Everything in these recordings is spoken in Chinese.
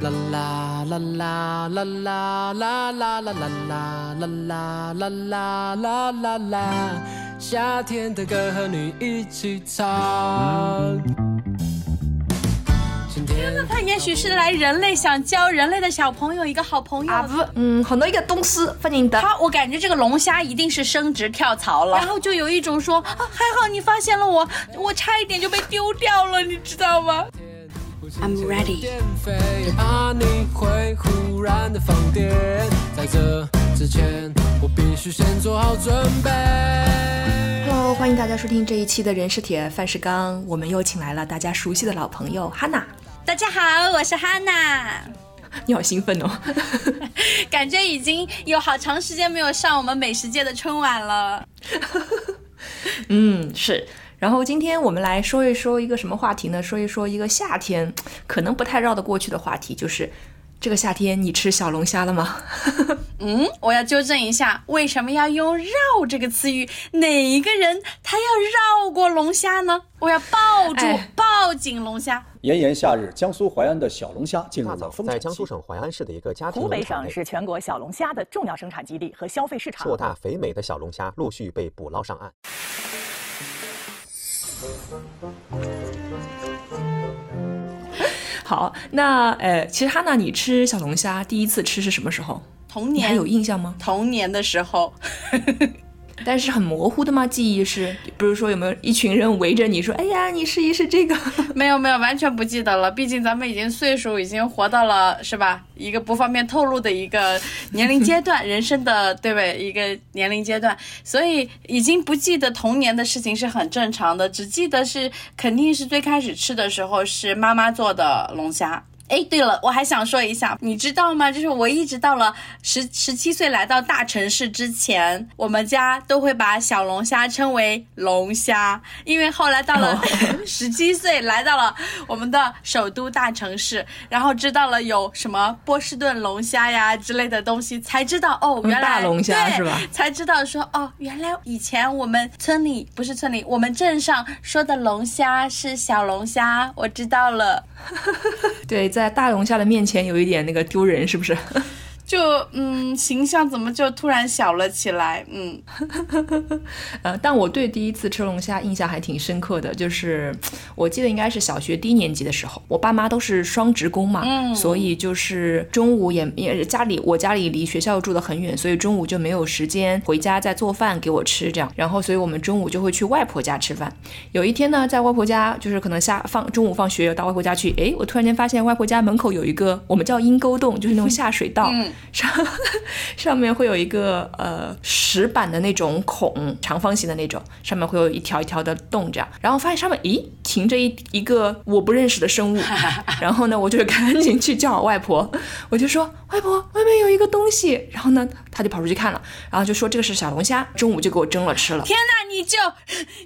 啦啦啦啦啦啦啦啦啦啦啦啦啦啦啦啦啦，夏天的歌和你一起唱。他也许是来人类想教人类的小朋友一个好朋友。啊不，嗯，很多一个东西欢迎的。他，我感觉这个龙虾一定是升职跳槽了，然后就有一种说，啊，还好你发现了我，我差一点就被丢掉了，你知道吗？I'm ready。怕你会忽然的放电，在这之前我必须先做好准备。Hello，欢迎大家收听这一期的人是铁，饭是钢，我们又请来了大家熟悉的老朋友哈娜。大家好，我是哈娜。你好兴奋哦，感觉已经有好长时间没有上我们美食界的春晚了。嗯，是。然后今天我们来说一说一个什么话题呢？说一说一个夏天 可能不太绕得过去的话题，就是这个夏天你吃小龙虾了吗？嗯，我要纠正一下，为什么要用“绕”这个词语？哪一个人他要绕过龙虾呢？我要抱住、抱紧龙虾。炎炎夏日，江苏淮安的小龙虾进入了丰在江苏省淮安市的一个家庭湖北省是全国小龙虾的重要生产基地和消费市场。硕大肥美的小龙虾陆续被捕捞上岸。好，那呃，其实哈娜，你吃小龙虾第一次吃是什么时候？童年，还有印象吗？童年的时候。但是很模糊的吗？记忆是，不是说有没有一群人围着你说，哎呀，你试一试这个？没有没有，完全不记得了。毕竟咱们已经岁数已经活到了，是吧？一个不方便透露的一个年龄阶段，人生的对不对？一个年龄阶段，所以已经不记得童年的事情是很正常的，只记得是肯定是最开始吃的时候是妈妈做的龙虾。哎，对了，我还想说一下，你知道吗？就是我一直到了十十七岁来到大城市之前，我们家都会把小龙虾称为龙虾，因为后来到了 十七岁来到了我们的首都大城市，然后知道了有什么波士顿龙虾呀之类的东西，才知道哦，原来大龙虾是吧？才知道说哦，原来以前我们村里不是村里，我们镇上说的龙虾是小龙虾，我知道了。对，在大龙虾的面前有一点那个丢人，是不是？就嗯，形象怎么就突然小了起来？嗯，呃，但我对第一次吃龙虾印象还挺深刻的，就是 我记得应该是小学低年级的时候，我爸妈都是双职工嘛，嗯，所以就是中午也也家里我家里离学校住的很远，所以中午就没有时间回家再做饭给我吃，这样，然后所以我们中午就会去外婆家吃饭。有一天呢，在外婆家就是可能下放中午放学到外婆家去，哎，我突然间发现外婆家门口有一个我们叫阴沟洞，就是那种下水道。上 上面会有一个呃石板的那种孔，长方形的那种，上面会有一条一条的洞，这样，然后发现上面咦停着一一个我不认识的生物，然后呢，我就赶紧去叫我外婆，我就说外婆外面有一个东西，然后呢，他就跑出去看了，然后就说这个是小龙虾，中午就给我蒸了吃了。天哪，你就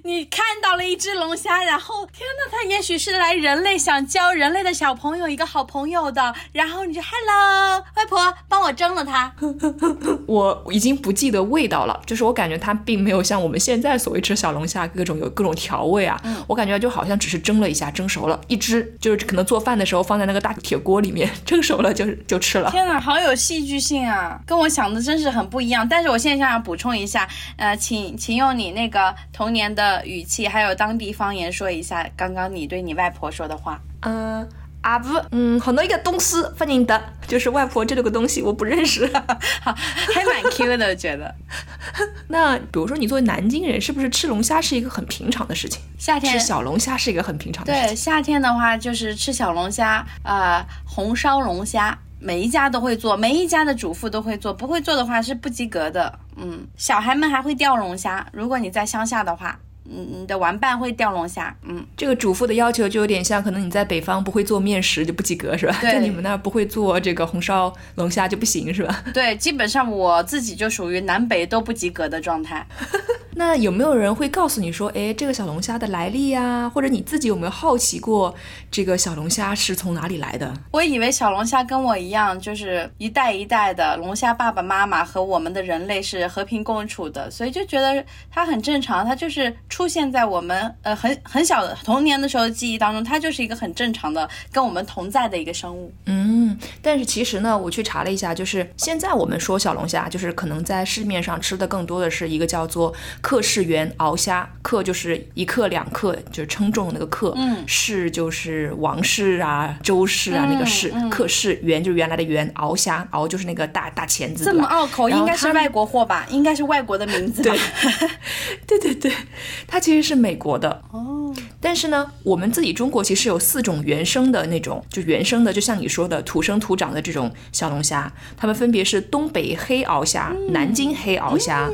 你看到了一只龙虾，然后天哪，它也许是来人类想教人类的小朋友一个好朋友的，然后你就 hello 外婆帮。我蒸了它，我已经不记得味道了。就是我感觉它并没有像我们现在所谓吃小龙虾各种有各种调味啊。我感觉就好像只是蒸了一下，蒸熟了，一只就是可能做饭的时候放在那个大铁锅里面蒸熟了就 就吃了。天哪，好有戏剧性啊，跟我想的真是很不一样。但是我现在想补充一下，呃，请请用你那个童年的语气，还有当地方言说一下刚刚你对你外婆说的话。嗯。啊不，嗯，很多一个东西不认得，就是外婆这个东西我不认识，还蛮 Q 的，觉得。那比如说你作为南京人，是不是吃龙虾是一个很平常的事情？夏天吃小龙虾是一个很平常的事情。对，夏天的话就是吃小龙虾，呃，红烧龙虾，每一家都会做，每一家的主妇都会做，不会做的话是不及格的。嗯，小孩们还会钓龙虾，如果你在乡下的话。嗯，你的玩伴会钓龙虾。嗯，这个主妇的要求就有点像，可能你在北方不会做面食就不及格，是吧？在你们那儿不会做这个红烧龙虾就不行，是吧？对，基本上我自己就属于南北都不及格的状态。那有没有人会告诉你说，哎，这个小龙虾的来历呀？或者你自己有没有好奇过这个小龙虾是从哪里来的？我以为小龙虾跟我一样，就是一代一代的龙虾爸爸妈妈和我们的人类是和平共处的，所以就觉得它很正常，它就是出现在我们呃很很小的童年的时候记忆当中，它就是一个很正常的跟我们同在的一个生物。嗯，但是其实呢，我去查了一下，就是现在我们说小龙虾，就是可能在市面上吃的更多的是一个叫做克氏原鳌虾，克就是一克两克，就是称重那个克，嗯氏就是王氏啊、周氏啊那个氏，克氏原就是原来的原，鳌虾鳌就是那个大大钳子，这么拗口，应该是外国货吧？应该是外国的名字吧？对对 对，它其实是美国的哦。但是呢，我们自己中国其实有四种原生的那种，就原生的，就像你说的土生土长的这种小龙虾，它们分别是东北黑鳌虾、南京黑鳌虾，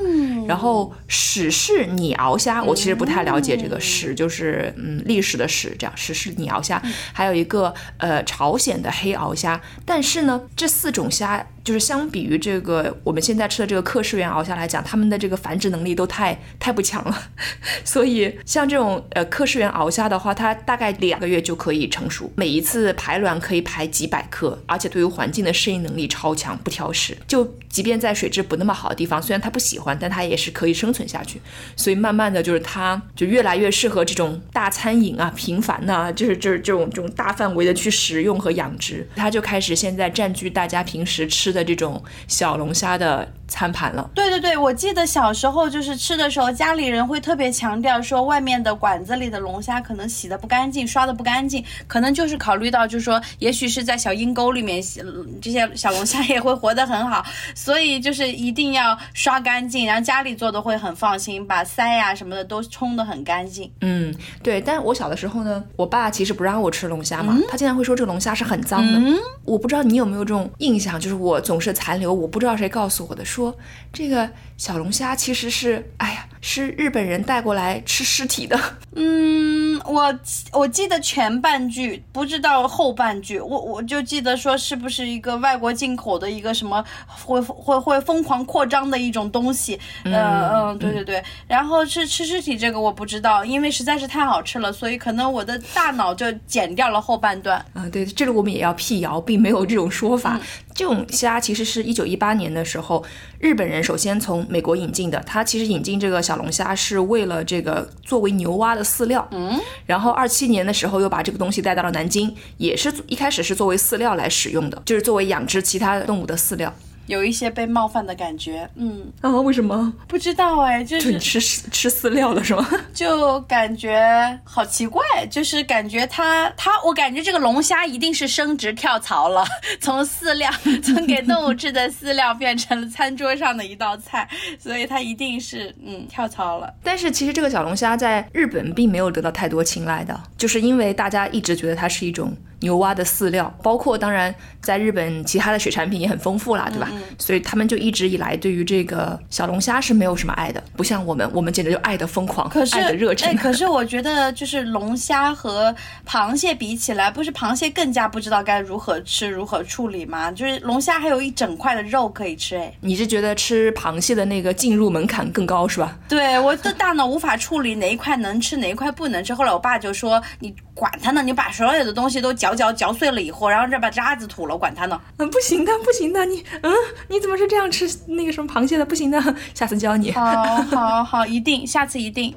然后史氏拟鳌虾。我其实不太了解这个史，就是嗯历史的史，这样史氏拟鳌虾，还有一个呃朝鲜的黑鳌虾。但是呢，这四种虾。就是相比于这个我们现在吃的这个克氏原鳌虾来讲，它们的这个繁殖能力都太太不强了，所以像这种呃克氏原鳌虾的话，它大概两个月就可以成熟，每一次排卵可以排几百克，而且对于环境的适应能力超强，不挑食。就即便在水质不那么好的地方，虽然它不喜欢，但它也是可以生存下去。所以慢慢的就是它就越来越适合这种大餐饮啊、频繁呐、就是就是这种这种大范围的去食用和养殖，它就开始现在占据大家平时吃的这种小龙虾的餐盘了。对对对，我记得小时候就是吃的时候，家里人会特别强调说，外面的馆子里的龙虾可能洗的不干净，刷的不干净，可能就是考虑到，就是说，也许是在小阴沟里面洗，这些小龙虾也会活得很好，所以就是一定要刷干净，然后家里做的会很放心，把鳃呀、什么的都冲得很干净。嗯，对。但我小的时候呢，我爸其实不让我吃龙虾嘛，他经常会说这个龙虾是很脏的。嗯我不知道你有没有这种印象，就是我总是残留，我不知道谁告诉我的，说这个小龙虾其实是，哎呀，是日本人带过来吃尸体的。嗯，我我记得前半句，不知道后半句，我我就记得说是不是一个外国进口的一个什么会会会疯狂扩张的一种东西，嗯嗯，对对对，然后是吃尸体这个我不知道，因为实在是太好吃了，所以可能我的大脑就剪掉了后半段。啊，对，这个我们也要辟谣，并没有这种说法。这种虾其实是一九一八年的时候，日本人首先从美国引进的。它其实引进这个小龙虾是为了这个作为牛蛙的饲料。嗯。然后二七年的时候又把这个东西带到了南京，也是一开始是作为饲料来使用的，就是作为养殖其他动物的饲料。有一些被冒犯的感觉，嗯，啊，为什么？不知道哎，就就你吃吃饲料了是吗？就感觉好奇怪，就是感觉它它，我感觉这个龙虾一定是升职跳槽了，从饲料 从给动物吃的饲料变成了餐桌上的一道菜，所以它一定是嗯跳槽了。但是其实这个小龙虾在日本并没有得到太多青睐的，就是因为大家一直觉得它是一种牛蛙的饲料，包括当然在日本其他的水产品也很丰富啦，对吧？所以他们就一直以来对于这个小龙虾是没有什么爱的，不像我们，我们简直就爱的疯狂，可爱的热忱。哎，可是我觉得就是龙虾和螃蟹比起来，不是螃蟹更加不知道该如何吃、如何处理吗？就是龙虾还有一整块的肉可以吃，哎，你是觉得吃螃蟹的那个进入门槛更高是吧？对，我的大脑无法处理哪一块能吃，哪一块不能吃。后来我爸就说：“你管他呢，你把所有的东西都嚼嚼嚼碎了以后，然后再把渣子吐了，管他呢。”嗯，不行的，不行的，你嗯，你怎么是这样吃那个什么螃蟹的？不行的，下次教你。好，好，好，一定，下次一定。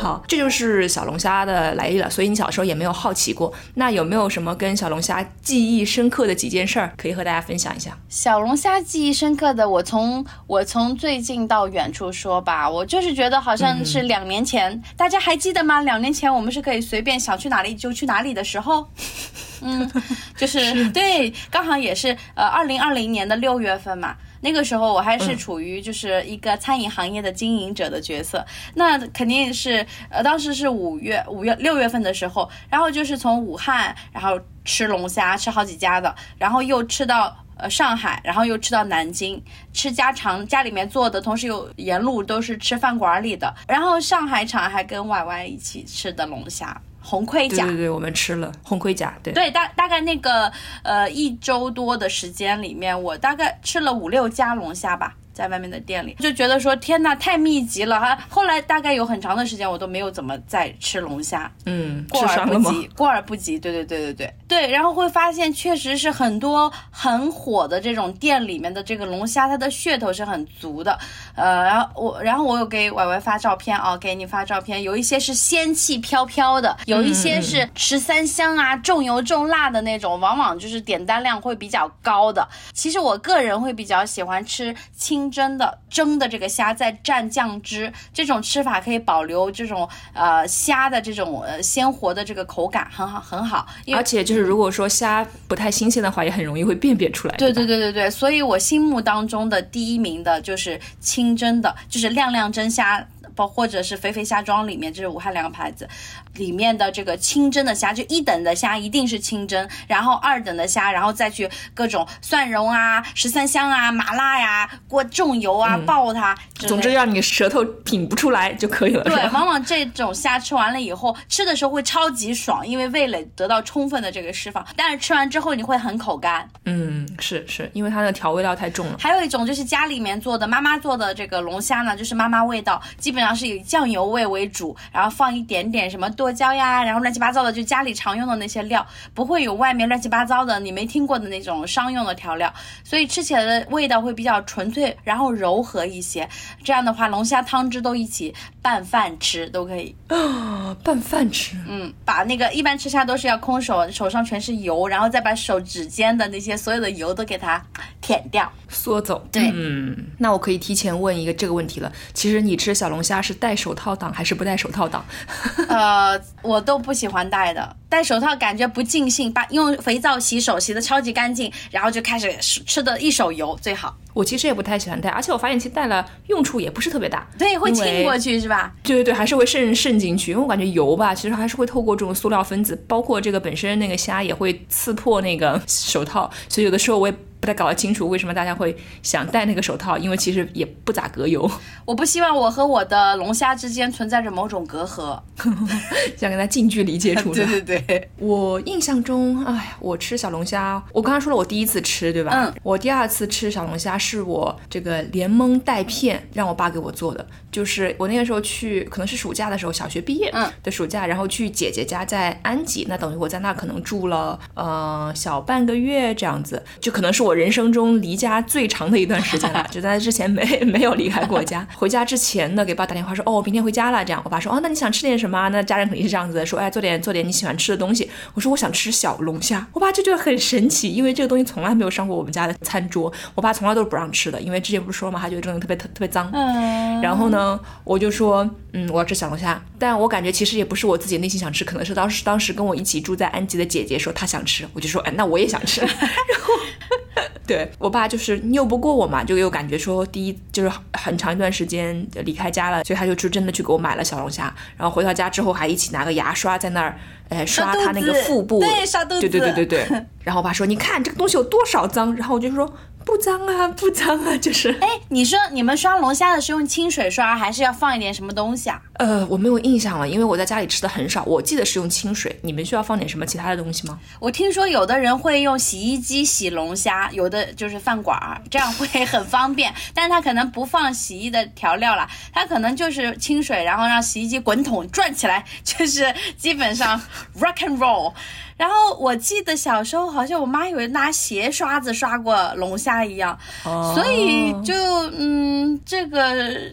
好，这就是小龙虾的来历了。所以你小时候也没有好奇过，那有没有什么跟小龙虾记忆深刻的几件事儿可以和大家分享一下？小龙虾记忆深刻的，我从我从最近到远处说吧，我就是觉得好像是两年前，大家还记得吗？两年前我们是可以随便想去哪里就去哪里的时候，嗯，就是对，刚好也是呃二零二零年的六月份嘛。那个时候我还是处于就是一个餐饮行业的经营者的角色，那肯定是呃当时是五月五月六月份的时候，然后就是从武汉，然后吃龙虾吃好几家的，然后又吃到呃上海，然后又吃到南京，吃家常家里面做的，同时又沿路都是吃饭馆里的，然后上海场还跟 Y Y 一起吃的龙虾。红盔甲。对对对，我们吃了红盔甲，对对，大大概那个呃一周多的时间里面，我大概吃了五六家龙虾吧。在外面的店里就觉得说天呐，太密集了哈。后来大概有很长的时间我都没有怎么再吃龙虾，嗯，过而不及，过而不及。对对对对对对，然后会发现确实是很多很火的这种店里面的这个龙虾，它的噱头是很足的。呃，然后我然后我有给歪歪发照片啊，给你发照片，有一些是仙气飘飘的，有一些是十三香啊，重油重辣的那种，往往就是点单量会比较高的。其实我个人会比较喜欢吃清。蒸的蒸的这个虾再蘸酱汁，这种吃法可以保留这种呃虾的这种呃鲜活的这个口感，很好很好。而且就是如果说虾不太新鲜的话，也很容易会辨别出来。对对对对对，所以我心目当中的第一名的就是清蒸的，就是亮亮蒸虾。包或者是肥肥虾庄里面，这是武汉两个牌子，里面的这个清蒸的虾，就一等的虾一定是清蒸，然后二等的虾，然后再去各种蒜蓉啊、十三香啊、麻辣呀、过重油啊爆它，总之让你舌头品不出来就可以了。对，往往这种虾吃完了以后，吃的时候会超级爽，因为味蕾得到充分的这个释放，但是吃完之后你会很口干。嗯，是是，因为它的调味料太重了。还有一种就是家里面做的，妈妈做的这个龙虾呢，就是妈妈味道，基本。基本上是以酱油味为主，然后放一点点什么剁椒呀，然后乱七八糟的，就家里常用的那些料，不会有外面乱七八糟的你没听过的那种商用的调料，所以吃起来的味道会比较纯粹，然后柔和一些。这样的话，龙虾汤汁都一起拌饭吃都可以啊，拌饭吃。嗯，把那个一般吃虾都是要空手，手上全是油，然后再把手指尖的那些所有的油都给它舔掉、缩走。对，嗯，那我可以提前问一个这个问题了。其实你吃小龙虾。是戴手套挡还是不戴手套挡？呃，我我都不喜欢戴的。戴手套感觉不尽兴，把用肥皂洗手洗的超级干净，然后就开始吃的一手油最好。我其实也不太喜欢戴，而且我发现其实戴了用处也不是特别大。对，会浸过去是吧？对对对，还是会渗渗进去，因为我感觉油吧，其实还是会透过这种塑料分子，包括这个本身那个虾也会刺破那个手套，所以有的时候我也。不太搞得清楚为什么大家会想戴那个手套，因为其实也不咋隔油。我不希望我和我的龙虾之间存在着某种隔阂，想跟它近距离接触。对对对，我印象中，哎，我吃小龙虾，我刚刚说了我第一次吃，对吧？嗯。我第二次吃小龙虾是我这个连蒙带骗让我爸给我做的，就是我那个时候去，可能是暑假的时候，小学毕业的暑假，然后去姐姐家在安吉，那等于我在那可能住了呃小半个月这样子，就可能是我。我人生中离家最长的一段时间了，就在之前没没有离开过家。回家之前呢，给爸打电话说，哦，明天回家了。这样，我爸说，哦，那你想吃点什么？那家人肯定是这样子的，说，哎，做点做点你喜欢吃的东西。我说，我想吃小龙虾。我爸就觉得很神奇，因为这个东西从来没有上过我们家的餐桌。我爸从来都是不让吃的，因为之前不是说嘛，他觉得这东西特别特特别脏。嗯。然后呢，我就说，嗯，我要吃小龙虾。但我感觉其实也不是我自己内心想吃，可能是当时当时跟我一起住在安吉的姐姐说她想吃，我就说，哎，那我也想吃。然后。对我爸就是拗不过我嘛，就又感觉说第一就是很长一段时间离开家了，所以他就去真的去给我买了小龙虾，然后回到家之后还一起拿个牙刷在那儿，哎刷他那个腹部，对刷肚子，对对对对对。然后我爸说你看这个东西有多少脏，然后我就说。不脏啊，不脏啊，就是。哎，你说你们刷龙虾的是用清水刷，还是要放一点什么东西啊？呃，我没有印象了，因为我在家里吃的很少。我记得是用清水。你们需要放点什么其他的东西吗？我听说有的人会用洗衣机洗龙虾，有的就是饭馆儿，这样会很方便。但是他可能不放洗衣的调料了，他可能就是清水，然后让洗衣机滚筒转起来，就是基本上 rock and roll。然后我记得小时候好像我妈有拿鞋刷子刷过龙虾一样，所以就嗯，这个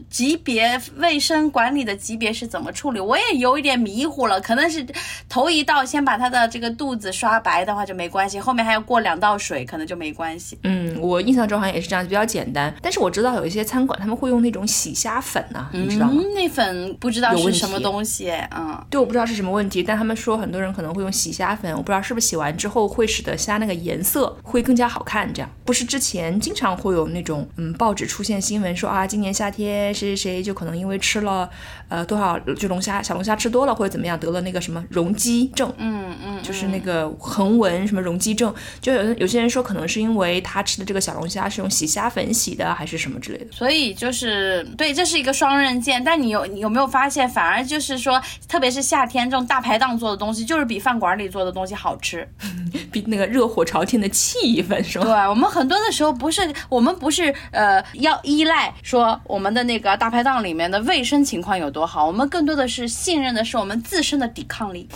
级别卫生管理的级别是怎么处理，我也有一点迷糊了。可能是头一道先把它的这个肚子刷白的话就没关系，后面还要过两道水，可能就没关系。嗯，我印象中好像也是这样，比较简单。但是我知道有一些餐馆他们会用那种洗虾粉呢，你知道吗？那粉不知道是什么东西，嗯，对，我不知道是什么问题，但他们说很多人可能会用洗虾粉。我不知道是不是洗完之后会使得虾那个颜色会更加好看，这样不是之前经常会有那种嗯报纸出现新闻说啊，今年夏天谁谁谁就可能因为吃了呃多少就龙虾小龙虾吃多了或者怎么样得了那个什么容积症，嗯嗯，就是那个横纹什么容积症，就有有些人说可能是因为他吃的这个小龙虾是用洗虾粉洗的还是什么之类的。所以就是对，这是一个双刃剑。但你有你有没有发现，反而就是说，特别是夏天这种大排档做的东西，就是比饭馆里做的东西好吃。比那个热火朝天的气氛是吧？对我们很多的时候不是我们不是呃要依赖说我们的那个大排档里面的卫生情况有多好，我们更多的是信任的是我们自身的抵抗力。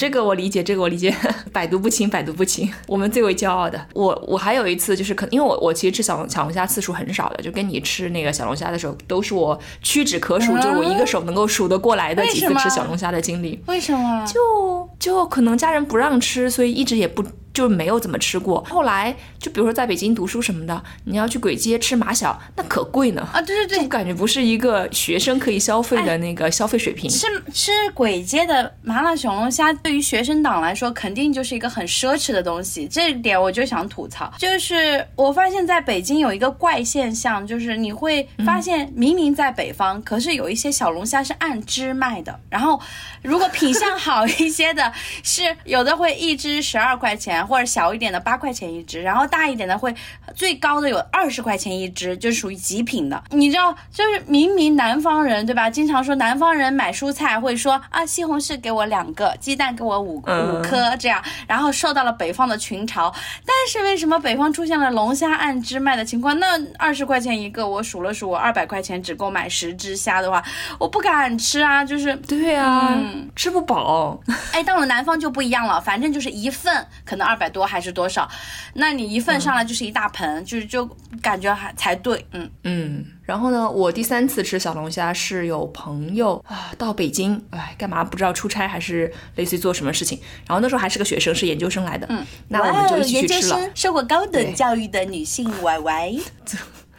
这个我理解，这个我理解，百毒不侵，百毒不侵，我们最为骄傲的。我我还有一次就是可，因为我我其实吃小龙小龙虾次数很少的，就跟你吃那个小龙虾的时候，都是我屈指可数，就是我一个手能够数得过来的几次吃小龙虾的经历。为什么？就就可能家人不让吃，所以一直也不。就没有怎么吃过。后来就比如说在北京读书什么的，你要去簋街吃马小，那可贵呢啊！对对对，就感觉不是一个学生可以消费的那个消费水平。吃吃簋街的麻辣小龙虾，对于学生党来说，肯定就是一个很奢侈的东西。这一点我就想吐槽，就是我发现在北京有一个怪现象，就是你会发现明明在北方，可是有一些小龙虾是按只卖的。然后如果品相好一些的，是有的会一只十二块钱。或者小一点的八块钱一只，然后大一点的会最高的有二十块钱一只，就是属于极品的。你知道，就是明明南方人对吧？经常说南方人买蔬菜会说啊，西红柿给我两个，鸡蛋给我五五颗这样，然后受到了北方的群嘲。但是为什么北方出现了龙虾按只卖的情况？那二十块钱一个，我数了数，我二百块钱只够买十只虾的话，我不敢吃啊，就是对啊，吃不饱。哎，到了南方就不一样了，反正就是一份可能二百多还是多少，那你一份上来就是一大盆，就是就感觉还才对，嗯嗯。然后呢，我第三次吃小龙虾是有朋友啊到北京，哎，干嘛不知道出差还是类似于做什么事情。然后那时候还是个学生，是研究生来的，嗯，那我们就一起去吃了。受过高等教育的女性歪歪。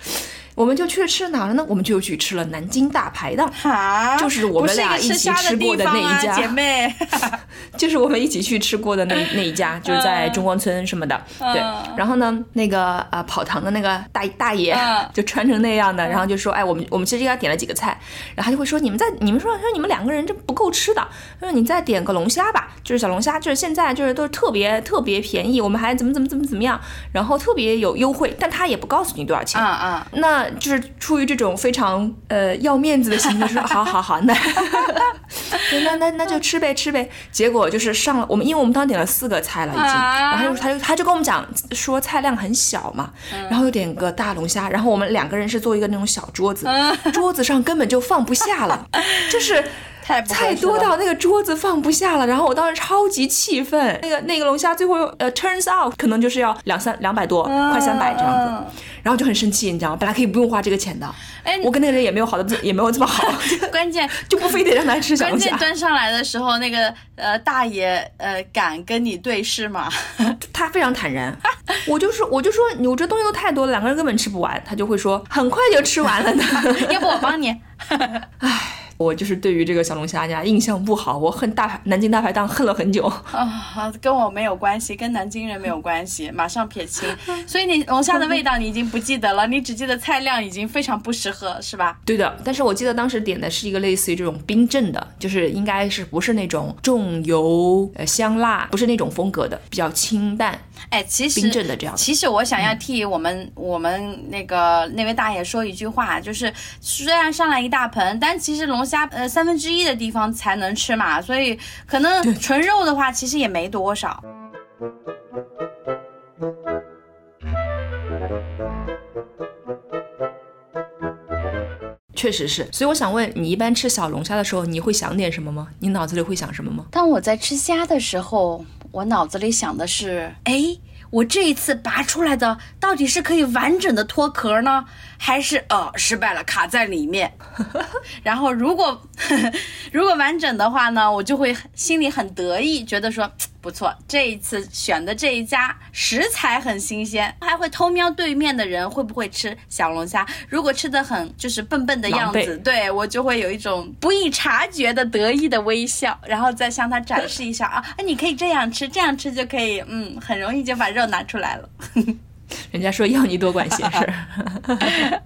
我们就去吃哪了呢？我们就去吃了南京大排档，就是我们俩一起吃过的那一家，姐妹，就是我们一起去吃过的那 那一家，就是在中关村什么的。对，然后呢，那个啊跑堂的那个大大爷就穿成那样的，然后就说，哎，我们我们其实给他点了几个菜，然后他就会说，你们在你们说说你们两个人这不够吃的，他说你再点个龙虾吧，就是小龙虾，就是现在就是都是特别特别便宜，我们还怎么怎么怎么怎么样，然后特别有优惠，但他也不告诉你多少钱。啊啊，那。就是出于这种非常呃要面子的心思，说 好好好，那那那那就吃呗吃呗。结果就是上了我们，因为我们当时点了四个菜了已经，然后他就他就跟我们讲说菜量很小嘛，然后又点个大龙虾，然后我们两个人是坐一个那种小桌子，桌子上根本就放不下了，就是。菜多到那个桌子放不下了，然后我当时超级气愤。那个那个龙虾最后呃，turns out 可能就是要两三两百多，快三百这样子，然后就很生气，你知道吗？本来可以不用花这个钱的，哎，我跟那个人也没有好的，也没有这么好。关键 就不非得让他吃小龙虾。关键端上来的时候，那个呃大爷呃敢跟你对视吗？他非常坦然。我就说我就说你我这东西都太多了，两个人根本吃不完。他就会说很快就吃完了呢。要不我帮你？唉。我就是对于这个小龙虾家印象不好，我恨大排南京大排档恨了很久 啊，跟我没有关系，跟南京人没有关系，马上撇清。所以你龙虾的味道你已经不记得了，你只记得菜量已经非常不适合，是吧？对的，但是我记得当时点的是一个类似于这种冰镇的，就是应该是不是那种重油呃香辣，不是那种风格的，比较清淡。哎，其实冰镇的这样。其实我想要替我们我们那个那位大爷说一句话，就是虽然上来一大盆，但其实龙。加呃三分之一的地方才能吃嘛，所以可能纯肉的话其实也没多少。确实是，所以我想问你，一般吃小龙虾的时候，你会想点什么吗？你脑子里会想什么吗？当我在吃虾的时候，我脑子里想的是，哎。我这一次拔出来的到底是可以完整的脱壳呢，还是呃失败了卡在里面？然后如果 如果完整的话呢，我就会心里很得意，觉得说。不错，这一次选的这一家食材很新鲜，还会偷瞄对面的人会不会吃小龙虾。如果吃的很就是笨笨的样子，对我就会有一种不易察觉的得意的微笑，然后再向他展示一下啊，你可以这样吃，这样吃就可以，嗯，很容易就把肉拿出来了。人家说要你多管闲事。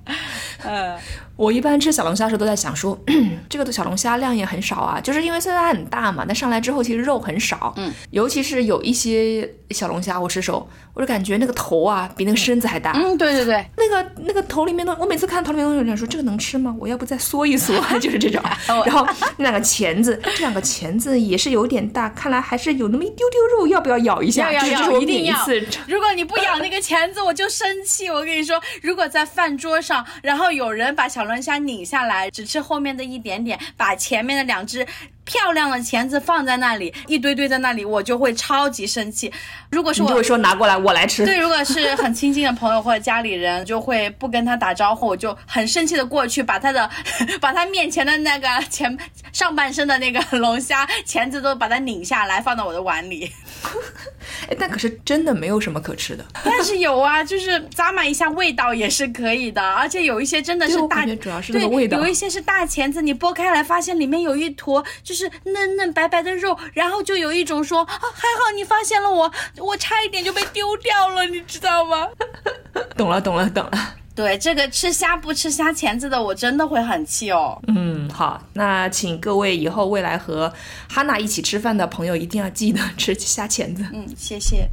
嗯，我一般吃小龙虾的时候都在想说，这个的小龙虾量也很少啊，就是因为虽然它很大嘛，但上来之后其实肉很少，嗯，尤其是有一些小龙虾，我吃手，我就感觉那个头啊比那个身子还大，嗯，对对对，那个那个头里面的，我每次看头里面东西，想说这个能吃吗？我要不再缩一缩，就是这种。然后那两个钳子，这两个钳子也是有点大，看来还是有那么一丢丢肉，要不要咬一下？要要要，一定要。次。如果你不咬那个钳子，我就生气。我跟你说，如果在饭桌上，然后有人把小龙虾拧下来，只吃后面的一点点，把前面的两只。漂亮的钳子放在那里，一堆堆在那里，我就会超级生气。如果是我就会说拿过来我来吃。对，如果是很亲近的朋友或者家里人，就会不跟他打招呼，我就很生气的过去，把他的 把他面前的那个前上半身的那个龙虾钳子都把它拧下来，放到我的碗里。哎，但可是真的没有什么可吃的。但是有啊，就是咂满一下味道也是可以的，而且有一些真的是大，主要是那个味道。有一些是大钳子，你剥开来发现里面有一坨就是嫩嫩白白的肉，然后就有一种说啊，还好你发现了我，我差一点就被丢掉了，你知道吗？懂了，懂了，懂了。对这个吃虾不吃虾钳子的，我真的会很气哦。嗯，好，那请各位以后未来和哈娜一起吃饭的朋友一定要记得吃虾钳子。嗯，谢谢。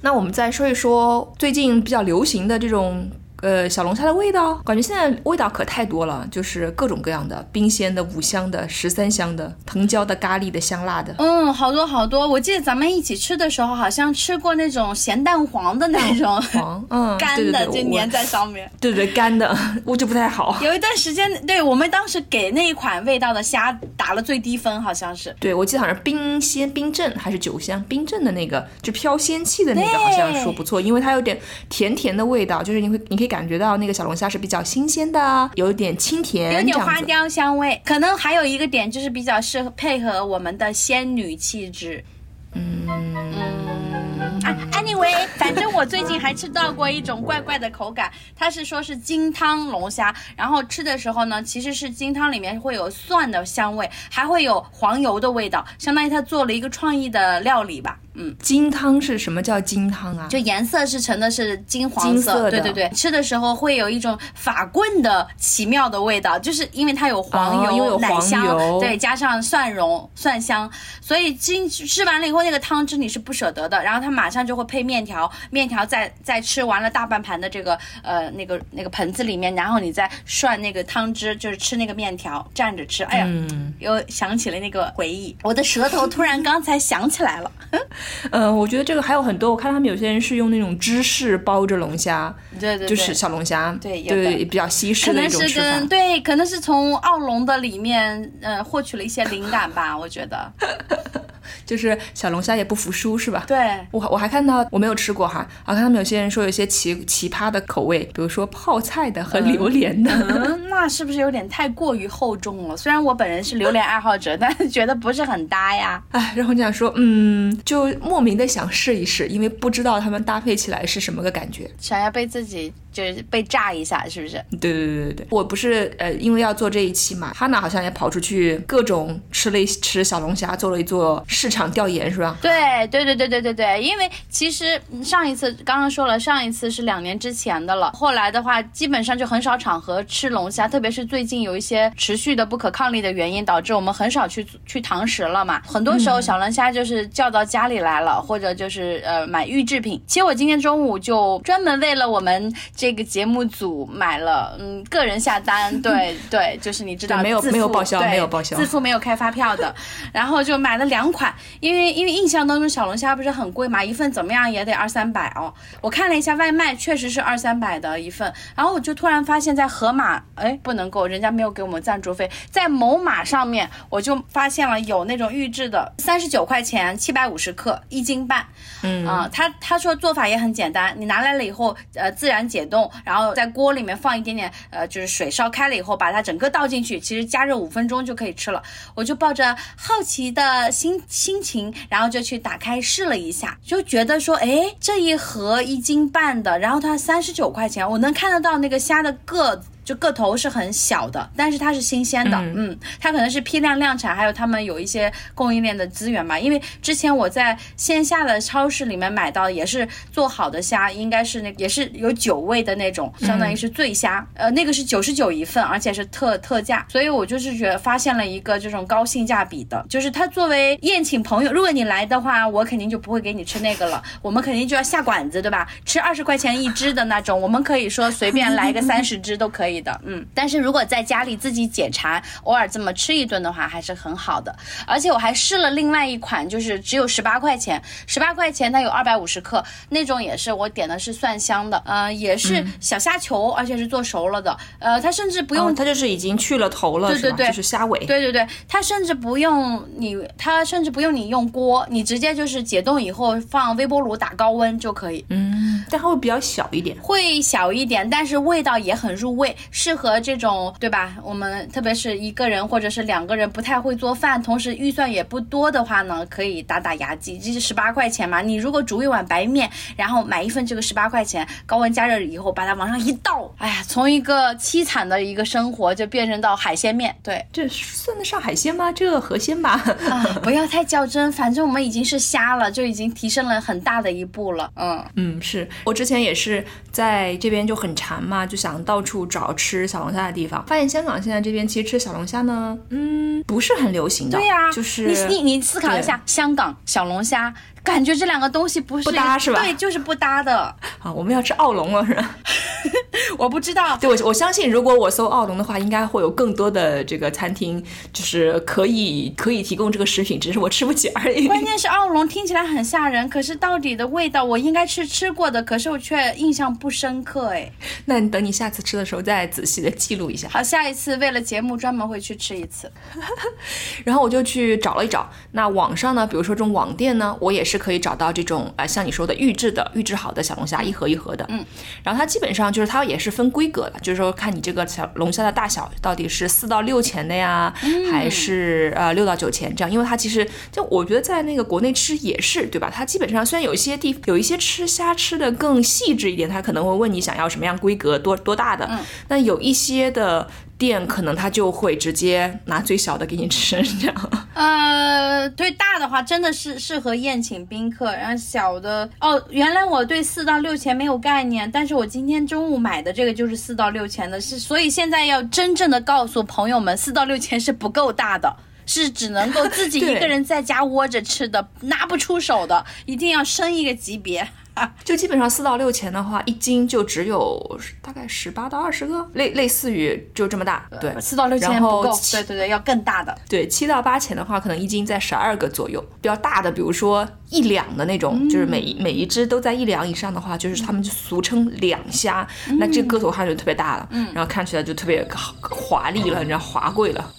那我们再说一说最近比较流行的这种。呃，小龙虾的味道，感觉现在味道可太多了，就是各种各样的，冰鲜的、五香的、十三香的、藤椒的、咖喱的、香辣的，嗯，好多好多。我记得咱们一起吃的时候，好像吃过那种咸蛋黄的那种，黄，嗯，干的就粘在上面，对对，干的，我 就不太好。有一段时间，对我们当时给那一款味道的虾打了最低分，好像是。对，我记得好像冰鲜、冰镇还是酒香、冰镇的那个，就飘仙气的那个，好像说不错，因为它有点甜甜的味道，就是你会，你可以。感觉到那个小龙虾是比较新鲜的，有点清甜，有点花雕香味。可能还有一个点就是比较适合配合我们的仙女气质。嗯嗯啊，anyway，反正我最近还吃到过一种怪怪的口感，它是说是金汤龙虾，然后吃的时候呢，其实是金汤里面会有蒜的香味，还会有黄油的味道，相当于它做了一个创意的料理吧。嗯，金汤是什么叫金汤啊？就颜色是成的是金黄色，对对对，吃的时候会有一种法棍的奇妙的味道，就是因为它有黄油、奶香，对，加上蒜蓉、蒜香，所以金吃完了以后那个汤汁你是不舍得的。然后它马上就会配面条，面条再再吃完了大半盘的这个呃那个那个盆子里面，然后你再涮那个汤汁，就是吃那个面条蘸着吃。哎呀，又想起了那个回忆，我的舌头突然刚才想起来了。嗯，我觉得这个还有很多。我看他们有些人是用那种芝士包着龙虾，对对，就是小龙虾，对对，比较西式的一种吃法。对，可能是从澳龙的里面，呃，获取了一些灵感吧。我觉得，就是小龙虾也不服输，是吧？对，我我还看到我没有吃过哈，我看他们有些人说有些奇奇葩的口味，比如说泡菜的和榴莲的，那是不是有点太过于厚重了？虽然我本人是榴莲爱好者，但是觉得不是很搭呀。哎，然后就想说，嗯，就。莫名的想试一试，因为不知道他们搭配起来是什么个感觉，想要被自己就是被炸一下，是不是？对对对对对，我不是呃，因为要做这一期嘛，哈娜好像也跑出去各种吃了一吃小龙虾，做了一做市场调研，是吧？对对对对对对对，因为其实上一次刚刚说了，上一次是两年之前的了，后来的话基本上就很少场合吃龙虾，特别是最近有一些持续的不可抗力的原因，导致我们很少去去堂食了嘛，很多时候小龙虾就是叫到家里来。来了，或者就是呃买预制品。其实我今天中午就专门为了我们这个节目组买了，嗯，个人下单，对对，就是你知道，没有没有报销，没有报销，自付没有开发票的，然后就买了两款，因为因为印象当中小龙虾不是很贵嘛，一份怎么样也得二三百哦。我看了一下外卖，确实是二三百的一份，然后我就突然发现，在盒马，哎，不能够，人家没有给我们赞助费，在某马上面，我就发现了有那种预制的，三十九块钱，七百五十克。一斤半，嗯。啊，他他说做法也很简单，你拿来了以后，呃，自然解冻，然后在锅里面放一点点，呃，就是水烧开了以后，把它整个倒进去，其实加热五分钟就可以吃了。我就抱着好奇的心心情，然后就去打开试了一下，就觉得说，哎，这一盒一斤半的，然后它三十九块钱，我能看得到那个虾的个。就个头是很小的，但是它是新鲜的，嗯，它可能是批量量产，还有他们有一些供应链的资源嘛。因为之前我在线下的超市里面买到也是做好的虾，应该是那也是有酒味的那种，相当于是醉虾，呃，那个是九十九一份，而且是特特价，所以我就是觉得发现了一个这种高性价比的，就是它作为宴请朋友，如果你来的话，我肯定就不会给你吃那个了，我们肯定就要下馆子，对吧？吃二十块钱一只的那种，我们可以说随便来个三十只都可以的，嗯。但是如果在家里自己解馋，偶尔这么吃一顿的话，还是很好的。而且我还试了另外一款，就是只有十八块钱，十八块钱它有二百五十克，那种也是我点的是蒜香的，呃，也是小虾球，而且是做熟了的，呃，它甚至不用，它就是已经去了头了，对对对，就是虾尾，对对对，它甚至不用你，它甚至不用你用锅，你直接就是解冻以后放微波炉打高温就可以，嗯，但它会比较小一点，会小一点，但是味道也很入味，适合这种对吧？我们特别是一个人或者是两个人不太会做饭，同时预算也不多的话呢，可以打打牙祭，这是十八块钱嘛，你如果煮一碗白面，然后买一份这个十八块钱，高温加热以后把它往上一倒，哎呀，从一个凄惨的一个生活就变成到海鲜面，对，这算得上海鲜吗？这个河鲜吧，啊，不要太较真，反正我们已经是虾了，就已经提升了很大的一步了，嗯嗯，是我之前也是在这边就很馋嘛，就想到处找吃小龙虾的地方，发现香港现在这边其实吃小龙虾呢，嗯，不是很流行的，对呀，就是你你你思考一下，香港小龙虾。感觉这两个东西不是不搭是吧？对，就是不搭的。好，我们要吃澳龙了是吧？我不知道。对，我我相信，如果我搜澳龙的话，应该会有更多的这个餐厅，就是可以可以提供这个食品，只是我吃不起而已。关键是澳龙听起来很吓人，可是到底的味道我应该是吃过的，可是我却印象不深刻哎。那你等你下次吃的时候再仔细的记录一下。好，下一次为了节目专门会去吃一次。然后我就去找了一找，那网上呢，比如说这种网店呢，我也是可以找到这种啊，像你说的预制的、预制好的小龙虾，一盒一盒的。嗯。然后它基本上就是它也是分规格的，就是说看你这个小龙虾的大小到底是四到六钱的呀，还是呃六到九钱这样。因为它其实就我觉得在那个国内吃也是对吧？它基本上虽然有一些地有一些吃虾吃的更细致一点，它可能会问你想要什么样规格多多大的。嗯。但有一些的。店可能他就会直接拿最小的给你吃，这样。呃，对大的话真的是适合宴请宾客，然后小的哦，原来我对四到六钱没有概念，但是我今天中午买的这个就是四到六钱的，是所以现在要真正的告诉朋友们，四到六钱是不够大的，是只能够自己 一个人在家窝着吃的，拿不出手的，一定要升一个级别。就基本上四到六钱的话，一斤就只有大概十八到二十个，类类似于就这么大。对，四到六钱不够。对对对，要更大的。对，七到八钱的话，可能一斤在十二个左右。比较大的，比如说一两的那种，就是每一每一只都在一两以上的话，就是他们就俗称两虾。那这个头看就特别大了，然后看起来就特别华丽了，你知道华贵了。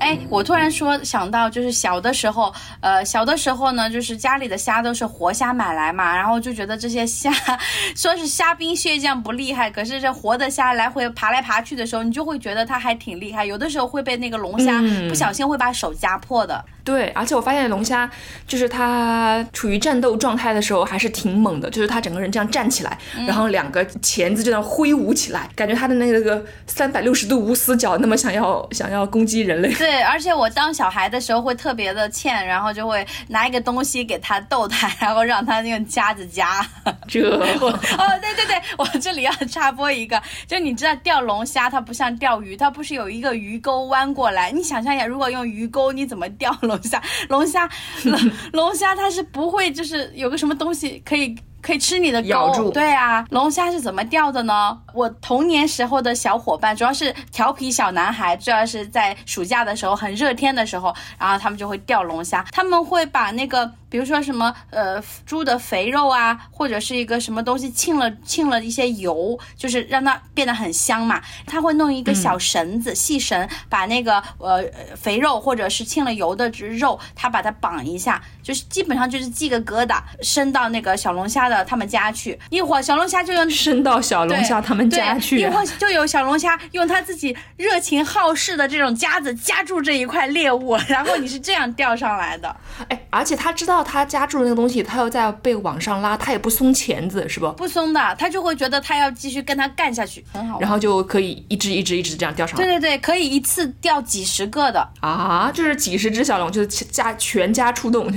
哎，我突然说想到，就是小的时候，呃，小的时候呢，就是家里的虾都是活虾买来嘛，然后就觉得这些虾，说是虾兵蟹将不厉害，可是这活的虾来回爬来爬去的时候，你就会觉得它还挺厉害，有的时候会被那个龙虾不小心会把手夹破的。对，而且我发现龙虾就是它处于战斗状态的时候还是挺猛的，就是它整个人这样站起来，然后两个钳子这样挥舞起来，感觉它的那个三百六十度无死角，那么想要想要攻击人类。对，而且我当小孩的时候会特别的欠，然后就会拿一个东西给他逗他，然后让他用夹子夹。这我哦，对对对，我这里要插播一个，就你知道钓龙虾它不像钓鱼，它不是有一个鱼钩弯过来，你想象一下，如果用鱼钩你怎么钓？龙虾，龙虾，龙龙虾，它是不会，就是有个什么东西可以可以吃你的钩。对啊，龙虾是怎么钓的呢？我童年时候的小伙伴，主要是调皮小男孩，主要是在暑假的时候，很热天的时候，然后他们就会钓龙虾。他们会把那个，比如说什么，呃，猪的肥肉啊，或者是一个什么东西浸了浸了一些油，就是让它变得很香嘛。他会弄一个小绳子，细绳，把那个呃肥肉或者是浸了油的肉，他把它绑一下，就是基本上就是系个疙瘩，伸到那个小龙虾的他们家去。一会儿小龙虾就用 伸到小龙虾他们。家去，一会儿就有小龙虾用他自己热情好事的这种夹子夹住这一块猎物，然后你是这样钓上来的。哎，而且他知道他夹住的那个东西，他又在被往上拉，他也不松钳子，是不？不松的，他就会觉得他要继续跟他干下去，很好。然后就可以一只一只一直这样钓上来。对对对，可以一次钓几十个的。啊，就是几十只小龙，就是家全家出动，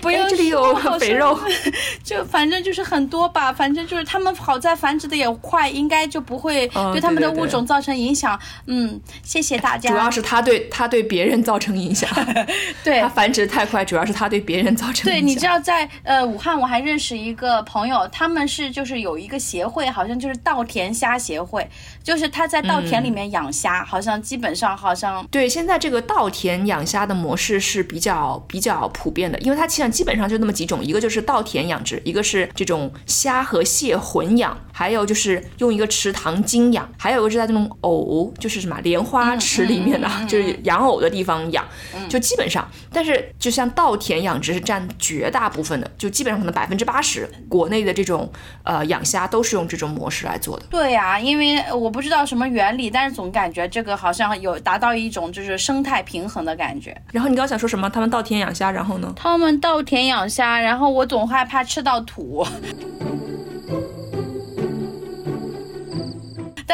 不要哎这里有肥肉，就反正就是很多吧，反正就是他们好在繁殖的也快，应该就不会嗯对他们的物种造成影响。嗯，谢谢大家。主要是他对他对别人造成影响，对他繁殖太快，主要是他对别人造成对，你知道在呃武汉，我还认识一个朋友，他们是就是有一个协会，好像就是稻田虾协会，就是他在稻田里面养虾，好像基本上好像对，现在这个稻田养虾的模式是比较比较普遍的，因为它其实基本上就那么几种，一个就是稻田养殖，一个是这种虾和蟹混养，还有就是用一个池塘精养，还有一个是在这种藕，就是什么莲花池里面的，就是养藕的地方养，就基本上，但是就像稻田养殖是占绝大部分的，就基本上可能百分之八十国内的这种呃养虾都是用这种模式来做的。对呀、因为我不知道什么原理，但是总感觉这个好像有达到一种就是生态平衡的感觉。然后你刚刚想说什么？他们稻田养虾，然后呢？他们稻田养虾，然后我总害怕吃到土。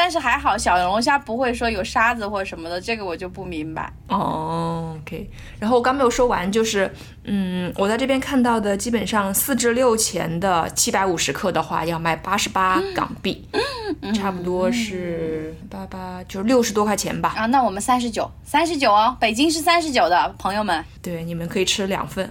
但是还好，小龙虾不会说有沙子或什么的，这个我就不明白。哦，OK。然后我刚没有说完，就是，嗯，我在这边看到的，基本上四至六钱的七百五十克的话，要卖八十八港币，差不多是八八，就是六十多块钱吧。啊，那我们三十九，三十九哦，北京是三十九的朋友们。对，你们可以吃两份。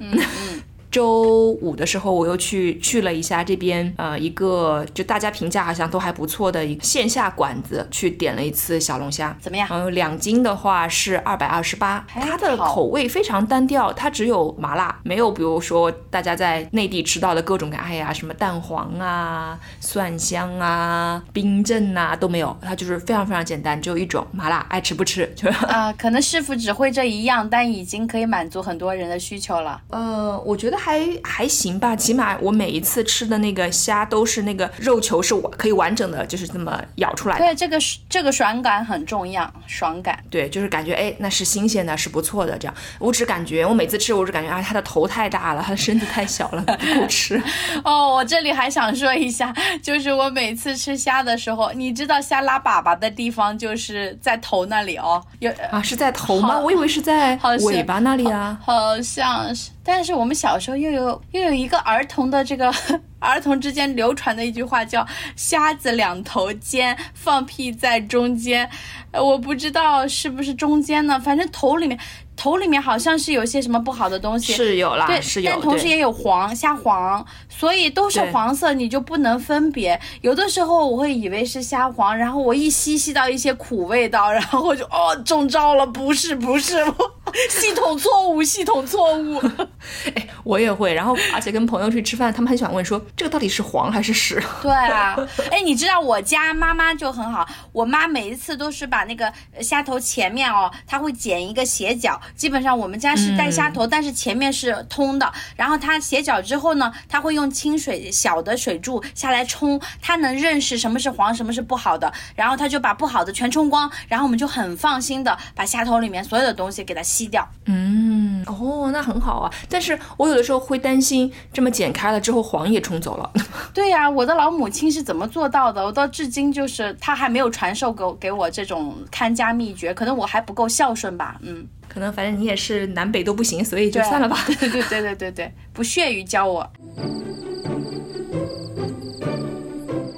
周五的时候，我又去去了一下这边，呃，一个就大家评价好像都还不错的一个线下馆子，去点了一次小龙虾，怎么样嗯、两斤的话是二百二十八，它的口味非常单调，它只有麻辣，没有比如说大家在内地吃到的各种的，哎呀，什么蛋黄啊、蒜香啊、冰镇啊都没有，它就是非常非常简单，只有一种麻辣，爱吃不吃，就是。啊、可能师傅只会这一样，但已经可以满足很多人的需求了。呃，我觉得还还行吧，起码我每一次吃的那个虾都是那个肉球是我可以完整的，就是这么咬出来的。对，这个这个爽感很重要，爽感。对，就是感觉哎，那是新鲜的，是不错的。这样，我只感觉我每次吃，我只感觉啊，它的头太大了，它的身子太小了，不够吃。哦，我这里还想说一下，就是我每次吃虾的时候，你知道虾拉粑粑的地方就是在头那里哦，有啊，是在头吗？我以为是在尾巴那里啊。好像是，但是我们小时候又有又有一个儿童的这个 儿童之间流传的一句话叫“瞎子两头尖，放屁在中间”，我不知道是不是中间呢，反正头里面头里面好像是有些什么不好的东西，是有啦，对，是有，但同时也有黄虾黄，所以都是黄色，你就不能分别。有的时候我会以为是虾黄，然后我一吸吸到一些苦味道，然后我就哦中招了，不是不是，系统错误，系统错误。哎我也会。然后，而且跟朋友去吃饭，他们很喜欢问说，这个到底是黄还是屎？对啊，哎，你知道我家妈妈就很好，我妈每一次都是把那个呃虾头前面哦，她会剪一个斜角，基本上我们家是带虾头，但是前面是通的，然后它斜角之后呢，它会用清水小的水柱下来冲，它能认识什么是黄，什么是不好的，然后它就把不好的全冲光，然后我们就很放心的把虾头里面所有的东西给它吸掉。嗯，哦，那很好啊。但是我有的时候会担心，这么剪开了之后黄也冲走了。对呀、我的老母亲是怎么做到的？我到至今就是她还没有传授给我给我这种看家秘诀，可能我还不够孝顺吧。嗯，可能反正你也是南北都不行，所以就算了吧。对对对对对对，不屑于教我。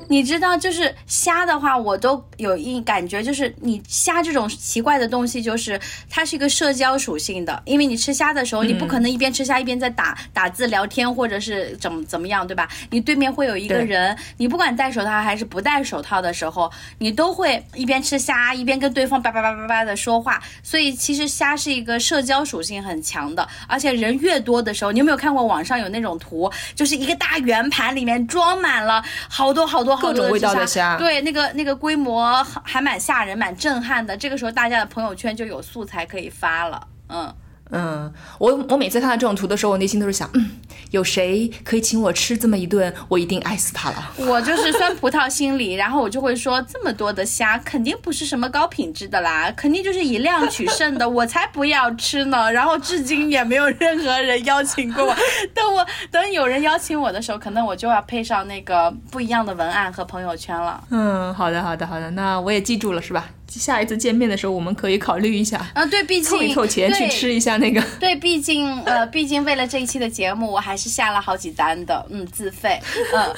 你知道，就是虾的话，我都有一感觉，就是你虾这种奇怪的东西，就是它是一个社交属性的，因为你吃虾的时候，你不可能一边吃虾一边在打打字聊天，或者是怎么怎么样，对吧？你对面会有一个人，你不管戴手套还是不戴手套的时候，你都会一边吃虾一边跟对方叭叭叭叭叭的说话，所以其实虾是一个社交属性很强的，而且人越多的时候，你有没有看过网上有那种图，就是一个大圆盘里面装满了好多好多各种味道的只虾对，那个那个规模还还蛮吓人、蛮震撼的。这个时候大家的朋友圈就有素材可以发了，嗯。嗯，我我每次看到这种图的时候，我内心都是想，嗯，有谁可以请我吃这么一顿，我一定爱死他了。我就是酸葡萄心理，然后我就会说，这么多的虾肯定不是什么高品质的啦，肯定就是以量取胜的，我才不要吃呢。然后至今也没有任何人邀请过我，等我等有人邀请我的时候，可能我就要配上那个不一样的文案和朋友圈了。嗯，好的，好的，好的，那我也记住了，是吧？下一次见面的时候，我们可以考虑一下，啊，对，毕竟凑一凑钱去吃一下那个。对，毕竟呃，毕竟为了这一期的节目，我还是下了好几单的，嗯，自费，嗯。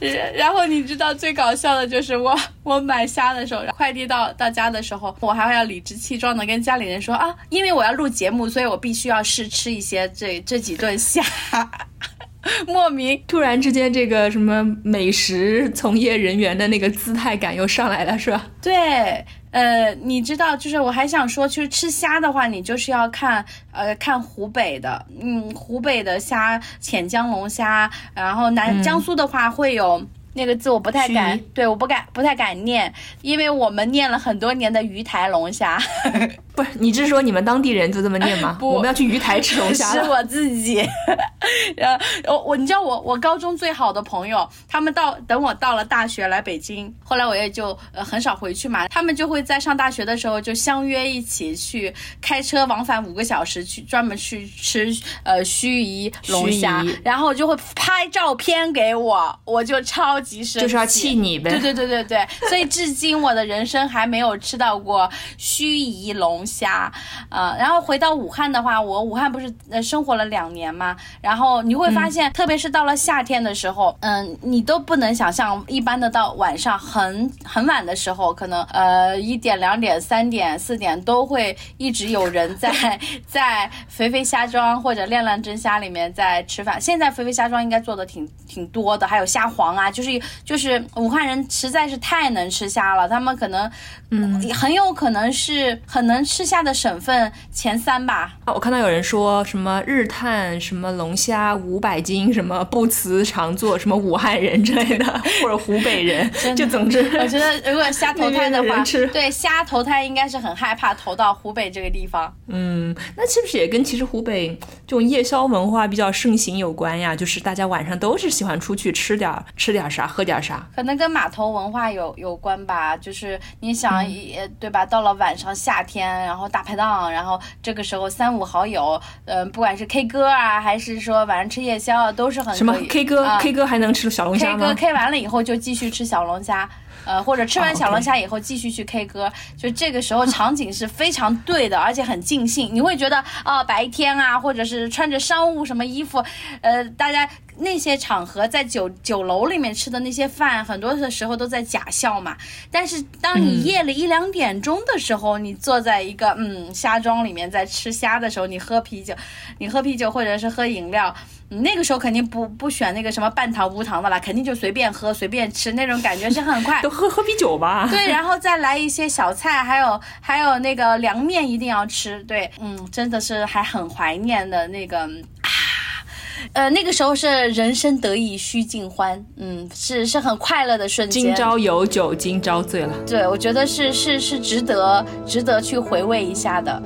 然后你知道最搞笑的就是我我买虾的时候，快递到到家的时候，我还要理直气壮的跟家里人说啊，因为我要录节目，所以我必须要试吃一些这这几顿虾，莫名突然之间，这个什么美食从业人员的那个姿态感又上来了，是吧？对，呃，你知道，就是我还想说，就是吃虾的话，你就是要看，呃，看湖北的，嗯，湖北的虾，潜江龙虾，然后南、江苏的话会有。那个字我不太敢，对，我不敢不太敢念，因为我们念了很多年的鱼台龙虾，不是，你是说你们当地人就这么念吗？不我们要去鱼台吃龙虾。是我自己。然后我我你知道我我高中最好的朋友，他们到等我到了大学来北京，后来我也就呃很少回去嘛，他们就会在上大学的时候就相约一起去开车往返五个小时去专门去吃呃盱眙龙虾，然后就会拍照片给我，我就超级生气，就是要气你呗。对对对对对，所以至今我的人生还没有吃到过盱眙龙虾，呃，然后回到武汉的话，我武汉不是呃生活了两年嘛，然后你会发现，特别是到了夏天的时候，嗯，你都不能想象，一般的到晚上很很晚的时候，可能呃一点、两点、三点、四点都会一直有人在 在肥肥虾庄或者亮亮蒸虾里面在吃饭。现在肥肥虾庄应该做的挺挺多的，还有虾皇啊，就是就是武汉人实在是太能吃虾了，他们可能嗯很有可能是很能吃虾的省份前三吧。啊我看到有人说什么日探什么龙虾五百斤，什么不辞常作，什么武汉人之类的，或者湖北人，就总之，我觉得如果虾投胎的话 对虾投胎应该是很害怕投到湖北这个地方。嗯，那是不是也跟其实湖北这种夜宵文化比较盛行有关呀？就是大家晚上都是喜欢出去吃点儿吃点儿啥，喝点儿啥。可能跟码头文化有有关吧，就是你想，也对吧？到了晚上夏天，然后大排档，然后这个时候三五好友，嗯、不管是 K 歌啊，还是说晚上吃夜宵啊，都是很什么 K 歌、啊 K 歌还能吃小龙虾吗？歌 K 完了以后就继续吃小龙虾，呃，或者吃完哦小龙虾以后继续去 K 歌，就这个时候场景是非常对的，而且很尽兴。你会觉得啊、白天啊，或者是穿着商务什么衣服，呃，大家那些场合在酒酒楼里面吃的那些饭，很多的时候都在假笑嘛。但是当你夜里一两点钟的时候，你坐在一个嗯虾庄里面在吃虾的时候，你喝啤酒，你喝啤酒或者是喝饮料。你那个时候肯定不不选那个什么半糖无糖的啦，肯定就随便喝随便吃，那种感觉是很快 都。喝喝啤酒吧。对，然后再来一些小菜，还有还有那个凉面一定要吃。对，嗯，真的是还很怀念的那个啊，呃，那个时候是人生得意须尽欢，嗯，是是很快乐的瞬间。今朝有酒今朝醉了。对，我觉得是是是值得值得去回味一下的。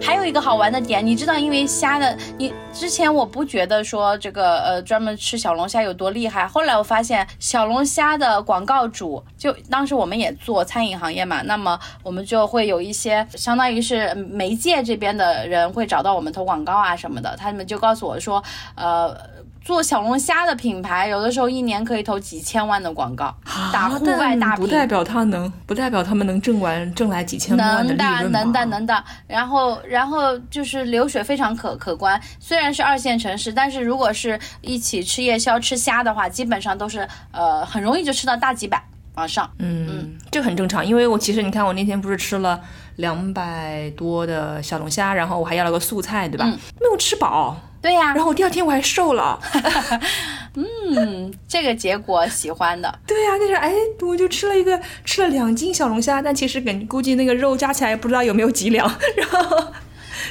还有一个好玩的点，你知道，因为虾的，你之前我不觉得说这个呃专门吃小龙虾有多厉害，后来我发现小龙虾的广告主，就当时我们也做餐饮行业嘛，那么我们就会有一些相当于是媒介这边的人会找到我们投广告啊什么的，他们就告诉我说，呃。做小龙虾的品牌，有的时候一年可以投几千万的广告，打户外大屏，啊不代表他能，不代表他们能挣完挣来几千万的利能的，能的，能的。然后，然后就是流水非常可可观。虽然是二线城市，但是如果是一起吃夜宵、吃虾的话，基本上都是呃很容易就吃到大几百往上。嗯，这很正常，因为我其实你看，我那天不是吃了两百多的小龙虾，然后我还要了个素菜，对吧？嗯没有吃饱，对呀、然后我第二天我还瘦了。嗯，这个结果喜欢的。对呀、那是哎，我就吃了一个吃了两斤小龙虾，但其实跟估计那个肉加起来不知道有没有几两，然后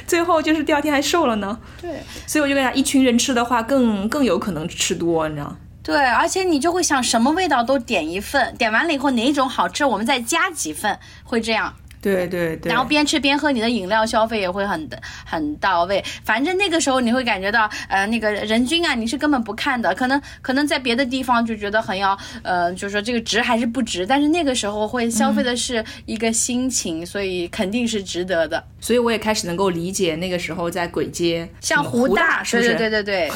最后就是第二天还瘦了呢。对所以我就跟他一群人吃的话，更更有可能吃多，你知道。对，而且你就会想什么味道都点一份，点完了以后哪一种好吃，我们再加几份，会这样。对对对，然后边吃边喝，你的饮料消费也会很很到位。反正那个时候你会感觉到，呃，那个人均啊，你是根本不看的。可能可能在别的地方就觉得很要，呃，就是说这个值还是不值。但是那个时候会消费的是一个心情，所以肯定是值得的。所以我也开始能够理解那个时候在簋街，像湖大，是不是？对对对对对。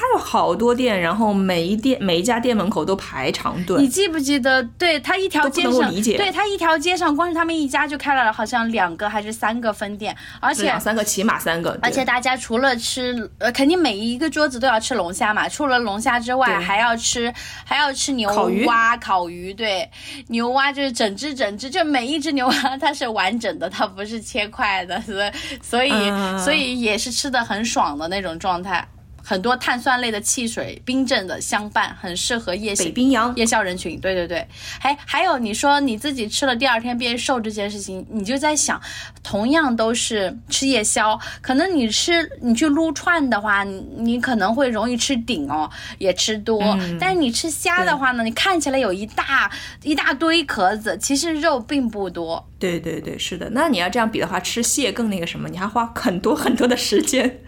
它有好多店，然后每一店每一家店门口都排长队。你记不记得？对它一条街上，理解。对它一条街上，光是他们一家就开了好像两个还是三个分店，而且两三个起码三个。而且大家除了吃，呃，肯定每一个桌子都要吃龙虾嘛。除了龙虾之外，还要吃还要吃牛蛙、烤鱼。对，牛蛙就是整只整只，就每一只牛蛙它是完整的，它不是切块的，所以所以所以也是吃的很爽的那种状态。很多碳酸类的汽水，冰镇的相伴，很适合夜宵。北冰洋夜宵人群，对对对。还还有你说你自己吃了第二天变瘦这件事情，你就在想，同样都是吃夜宵，可能你吃你去撸串的话，你可能会容易吃顶哦，也吃多。但是你吃虾的话呢，你看起来有一大一大堆壳子，其实肉并不多。对对对，是的。那你要这样比的话，吃蟹更那个什么，你还花很多很多的时间。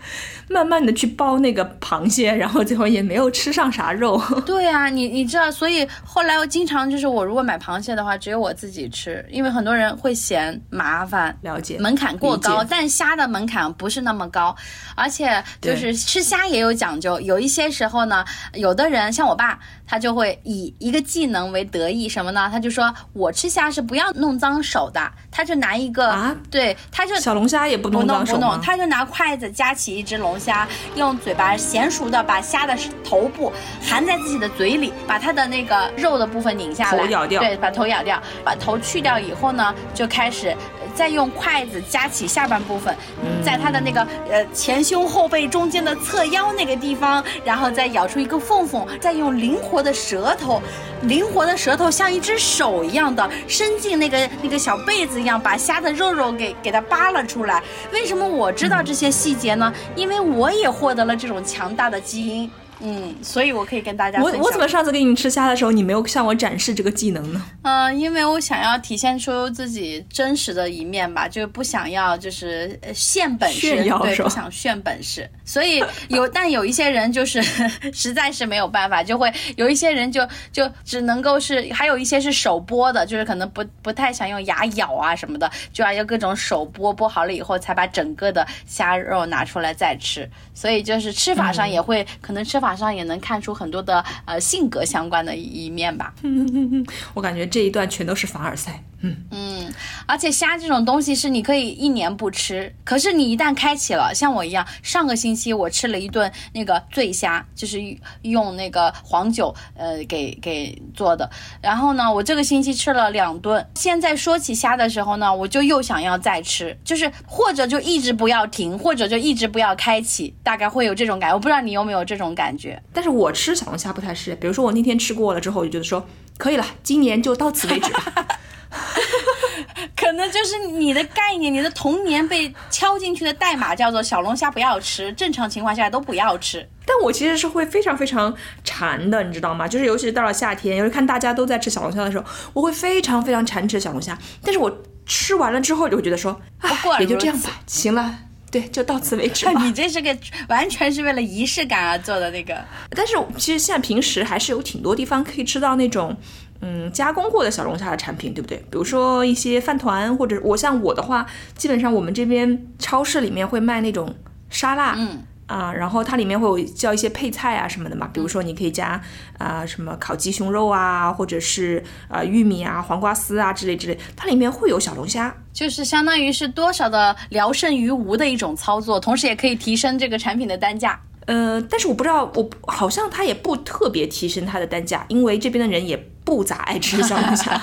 慢慢的去剥那个螃蟹，然后最后也没有吃上啥肉。对啊，你你知道，所以后来我经常就是我如果买螃蟹的话，只有我自己吃，因为很多人会嫌麻烦，了解门槛过高。但虾的门槛不是那么高，而且就是吃虾也有讲究。有一些时候呢，有的人像我爸，他就会以一个技能为得意，什么呢？他就说我吃虾是不要弄脏手的，他就拿一个啊，对，他就小龙虾也不弄脏手他就拿筷子夹起一只龙。虾用嘴巴娴熟的把虾的头部含在自己的嘴里，把它的那个肉的部分拧下来，头咬掉，对，把头咬掉，把头去掉以后呢，就开始再用筷子夹起下半部分，在它的那个呃前胸后背中间的侧腰那个地方，然后再咬出一个缝缝，再用灵活的舌头，灵活的舌头像一只手一样的伸进那个那个小被子一样，把虾的肉肉给给它扒了出来。为什么我知道这些细节呢？因为我也获得了这种强大的基因。嗯，所以我可以跟大家。我我怎么上次给你吃虾的时候，你没有向我展示这个技能呢？嗯，因为我想要体现出自己真实的一面吧，就不想要就是现本事，对，不想炫本事。所以有，但有一些人就是 实在是没有办法，就会有一些人就就只能够是，还有一些是手剥的，就是可能不不太想用牙咬啊什么的，就要用各种手剥，剥好了以后才把整个的虾肉拿出来再吃。所以就是吃法上也会可能吃法。上也能看出很多的呃性格相关的一面吧。我感觉这一段全都是凡尔赛。嗯嗯，而且虾这种东西是你可以一年不吃，可是你一旦开启了，像我一样，上个星期我吃了一顿那个醉虾，就是用那个黄酒呃给给做的。然后呢，我这个星期吃了两顿。现在说起虾的时候呢，我就又想要再吃，就是或者就一直不要停，或者就一直不要开启，大概会有这种感觉。我不知道你有没有这种感觉。但是我吃小龙虾不太是，比如说我那天吃过了之后，我就觉得说可以了，今年就到此为止吧。可能就是你的概念，你的童年被敲进去的代码叫做小龙虾不要吃，正常情况下都不要吃。但我其实是会非常非常馋的，你知道吗？就是尤其是到了夏天，尤其看大家都在吃小龙虾的时候，我会非常非常馋吃小龙虾。但是我吃完了之后就会觉得说，过也就这样吧，行了，对，就到此为止吧。你这是个完全是为了仪式感而做的那个。但是其实现在平时还是有挺多地方可以吃到那种。嗯，加工过的小龙虾的产品，对不对？比如说一些饭团，或者我像我的话，基本上我们这边超市里面会卖那种沙拉，嗯啊，然后它里面会有叫一些配菜啊什么的嘛。比如说你可以加啊什么烤鸡胸肉啊，或者是啊玉米啊、黄瓜丝啊之类之类，它里面会有小龙虾，就是相当于是多少的聊胜于无的一种操作，同时也可以提升这个产品的单价。呃，但是我不知道，我好像他也不特别提升他的单价，因为这边的人也。不咋爱吃小龙虾，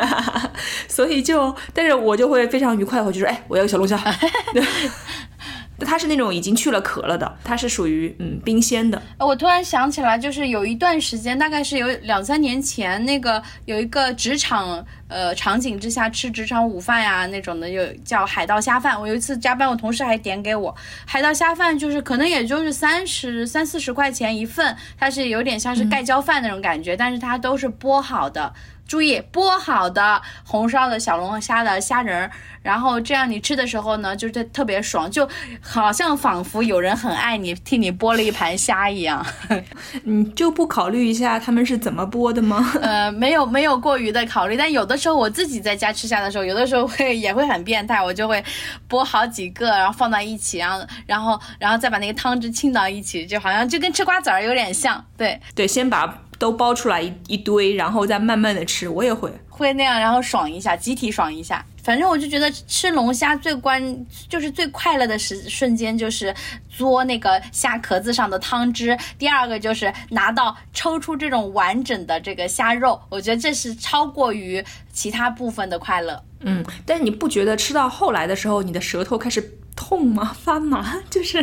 所以就，但是我就会非常愉快，的话就说，哎，我要个小龙虾。它是那种已经去了壳了的，它是属于嗯冰鲜的。我突然想起来，就是有一段时间，大概是有两三年前，那个有一个职场。呃场景之下吃职场午饭呀那种的，有叫海盗虾饭。我有一次加班，我同事还点给我海盗虾饭，就是可能也就是三十三四十块钱一份，它是有点像是盖浇饭那种感觉，但是它都是剥好的。注意剥好的红烧的小龙虾的虾仁儿，然后这样你吃的时候呢，就是特别爽，就好像仿佛有人很爱你，替你剥了一盘虾一样。你就不考虑一下他们是怎么剥的吗？呃，没有没有过于的考虑，但有的时候我自己在家吃虾的时候，有的时候会也会很变态，我就会剥好几个，然后放到一起，然后然后然后再把那个汤汁浸到一起，就好像就跟吃瓜子儿有点像。对对，先把。都包出来一一堆，然后再慢慢的吃，我也会会那样，然后爽一下，集体爽一下。反正我就觉得吃龙虾最关就是最快乐的时瞬间，就是嘬那个虾壳子上的汤汁。第二个就是拿到抽出这种完整的这个虾肉，我觉得这是超过于其他部分的快乐。嗯，但是你不觉得吃到后来的时候，你的舌头开始。痛吗？发麻？就是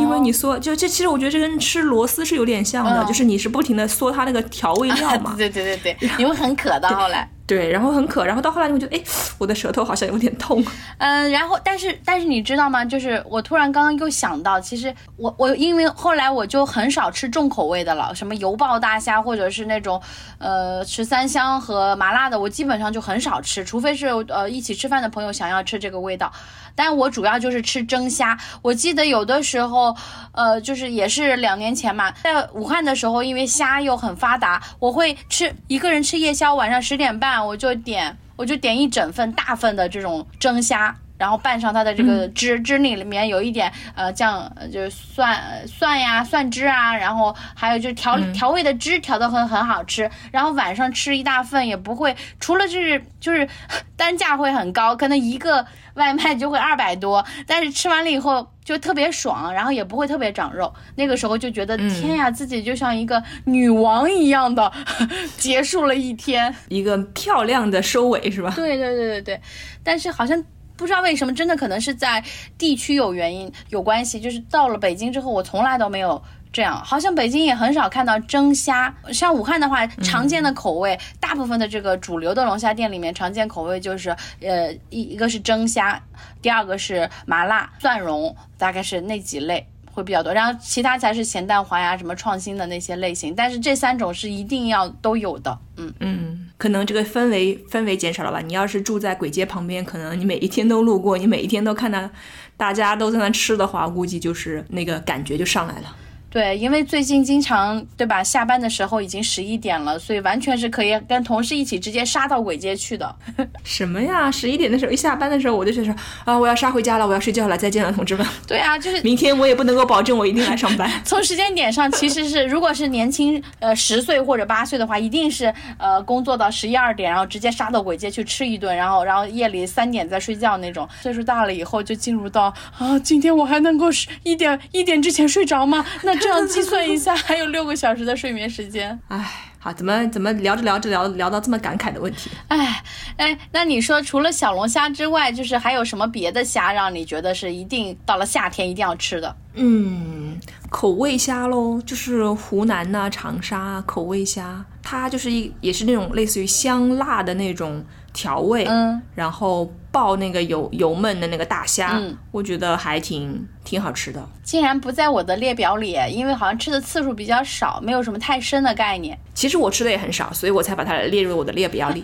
因为你嗦，就这其实我觉得这跟吃螺丝是有点像的，就是你是不停的嗦它那个调味料嘛。对对对对，你会很渴的 后来。对，然后很渴，然后到后来你会觉得，哎，我的舌头好像有点痛。嗯，然后但是但是你知道吗？就是我突然刚刚又想到，其实我我因为后来我就很少吃重口味的了，什么油爆大虾或者是那种呃十三香和麻辣的，我基本上就很少吃，除非是呃一起吃饭的朋友想要吃这个味道。但我主要就是吃蒸虾。我记得有的时候，呃，就是也是两年前嘛，在武汉的时候，因为虾又很发达，我会吃一个人吃夜宵，晚上十点半我就点，我就点一整份大份的这种蒸虾。然后拌上它的这个汁，汁里里面有一点呃酱，就是蒜蒜呀蒜汁啊，然后还有就是调调味的汁调的很很好吃。然后晚上吃一大份也不会，除了就是就是 单价会很高，可能一个外卖就会二百多，但是吃完了以后就特别爽，然后也不会特别长肉。那个时候就觉得天呀，自己就像一个女王一样的 结束了一天，一个漂亮的收尾是吧？对对对对对，但是好像。不知道为什么，真的可能是在地区有原因有关系。就是到了北京之后，我从来都没有这样，好像北京也很少看到蒸虾。像武汉的话，常见的口味，大部分的这个主流的龙虾店里面，常见口味就是，呃，一一个是蒸虾，第二个是麻辣蒜蓉，大概是那几类。会比较多，然后其他才是咸蛋黄呀，什么创新的那些类型。但是这三种是一定要都有的。嗯嗯，可能这个氛围氛围减少了吧？你要是住在鬼街旁边，可能你每一天都路过，你每一天都看到大家都在那吃的话，估计就是那个感觉就上来了。对，因为最近经常对吧？下班的时候已经十一点了，所以完全是可以跟同事一起直接杀到簋街去的。什么呀？十一点的时候一下班的时候，我就觉得啊，我要杀回家了，我要睡觉了，再见了，同志们。对啊，就是明天我也不能够保证我一定来上班。从时间点上，其实是如果是年轻呃十岁或者八岁的话，一定是呃工作到十一二点，然后直接杀到簋街去吃一顿，然后然后夜里三点再睡觉那种。岁数大了以后就进入到啊，今天我还能够一点一点之前睡着吗？那。这样计算一下，还有六个小时的睡眠时间。唉，好，怎么怎么聊着聊着聊聊到这么感慨的问题？唉哎，那你说除了小龙虾之外，就是还有什么别的虾让你觉得是一定到了夏天一定要吃的？嗯，口味虾喽，就是湖南呐、长沙口味虾，它就是一也是那种类似于香辣的那种调味，嗯，然后爆那个油油焖的那个大虾，我觉得还挺。挺好吃的，竟然不在我的列表里，因为好像吃的次数比较少，没有什么太深的概念。其实我吃的也很少，所以我才把它列入我的列表里。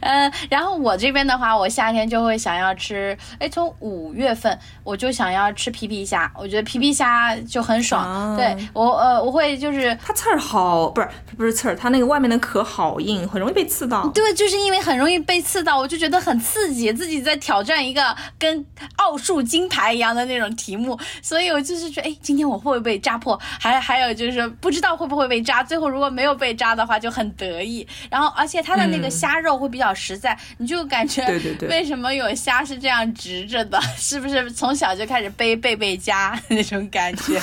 嗯，然后我这边的话，我夏天就会想要吃，哎，从五月份我就想要吃皮皮虾，我觉得皮皮虾就很爽。对我，呃，我会就是它刺儿好，不是不是刺儿，它那个外面的壳好硬，很容易被刺到。对，就是因为很容易被刺到，我就觉得很刺激，自己在挑战一个跟奥数金牌一样的那种题。目，所以我就是说，哎，今天我会不会被扎破？还还有就是不知道会不会被扎。最后如果没有被扎的话，就很得意。然后而且它的那个虾肉会比较实在，你就感觉，对对对，为什么有虾是这样直着的？是不是从小就开始背背背夹 那种感觉？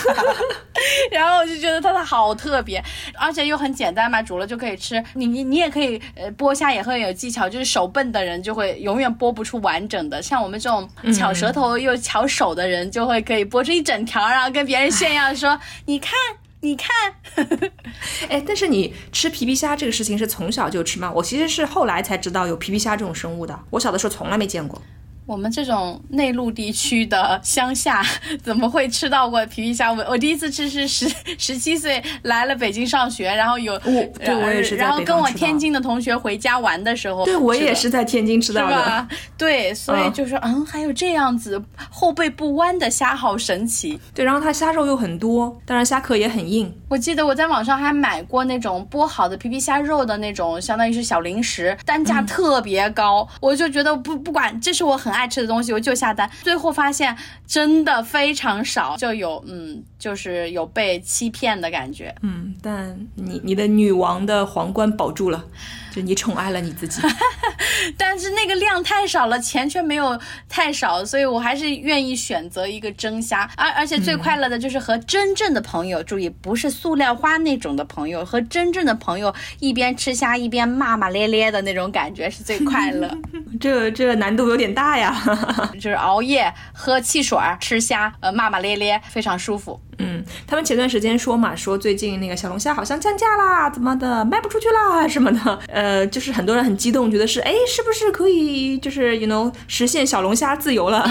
然后我就觉得它的好特别，而且又很简单嘛，煮了就可以吃。你你你也可以，呃，剥虾也会有技巧，就是手笨的人就会永远剥不出完整的，像我们这种巧舌头又巧手的人就会。可以剥出一整条，然后跟别人炫耀说：“ 你看，你看，哎，但是你吃皮皮虾这个事情是从小就吃吗？我其实是后来才知道有皮皮虾这种生物的，我小的时候从来没见过。我们这种内陆地区的乡下，怎么会吃到过皮皮虾？我我第一次吃是十 十七岁来了北京上学，然后有，对我也是然后跟我天津的同学回家玩的时候，对我也是在天津吃到的？对，所以嗯就说，嗯，还有这样子后背不弯的虾，好神奇。对，然后它虾肉又很多，当然虾壳也很硬。我记得我在网上还买过那种剥好的皮皮虾肉的那种，相当于是小零食，单价特别高。我就觉得不不管，这是我很爱吃的东西，我就下单。最后发现真的非常少，就有嗯，就是有被欺骗的感觉。嗯，但你你的女王的皇冠保住了，就你宠爱了你自己。但是那个量太少了，钱却没有太少，所以我还是愿意选择一个蒸虾。而而且最快乐的就是和真正的朋友，注意不是塑料花那种的朋友，和真正的朋友一边吃虾一边骂骂咧咧的那种感觉是最快乐。这这个难度有点大呀。就是熬夜喝汽水儿吃虾，呃骂骂咧咧，非常舒服。嗯，他们前段时间说嘛，说最近那个小龙虾好像降价啦，怎么的，卖不出去啦什么的。呃，就是很多人很激动，觉得是哎，是不是可以就是也能实现小龙虾自由了？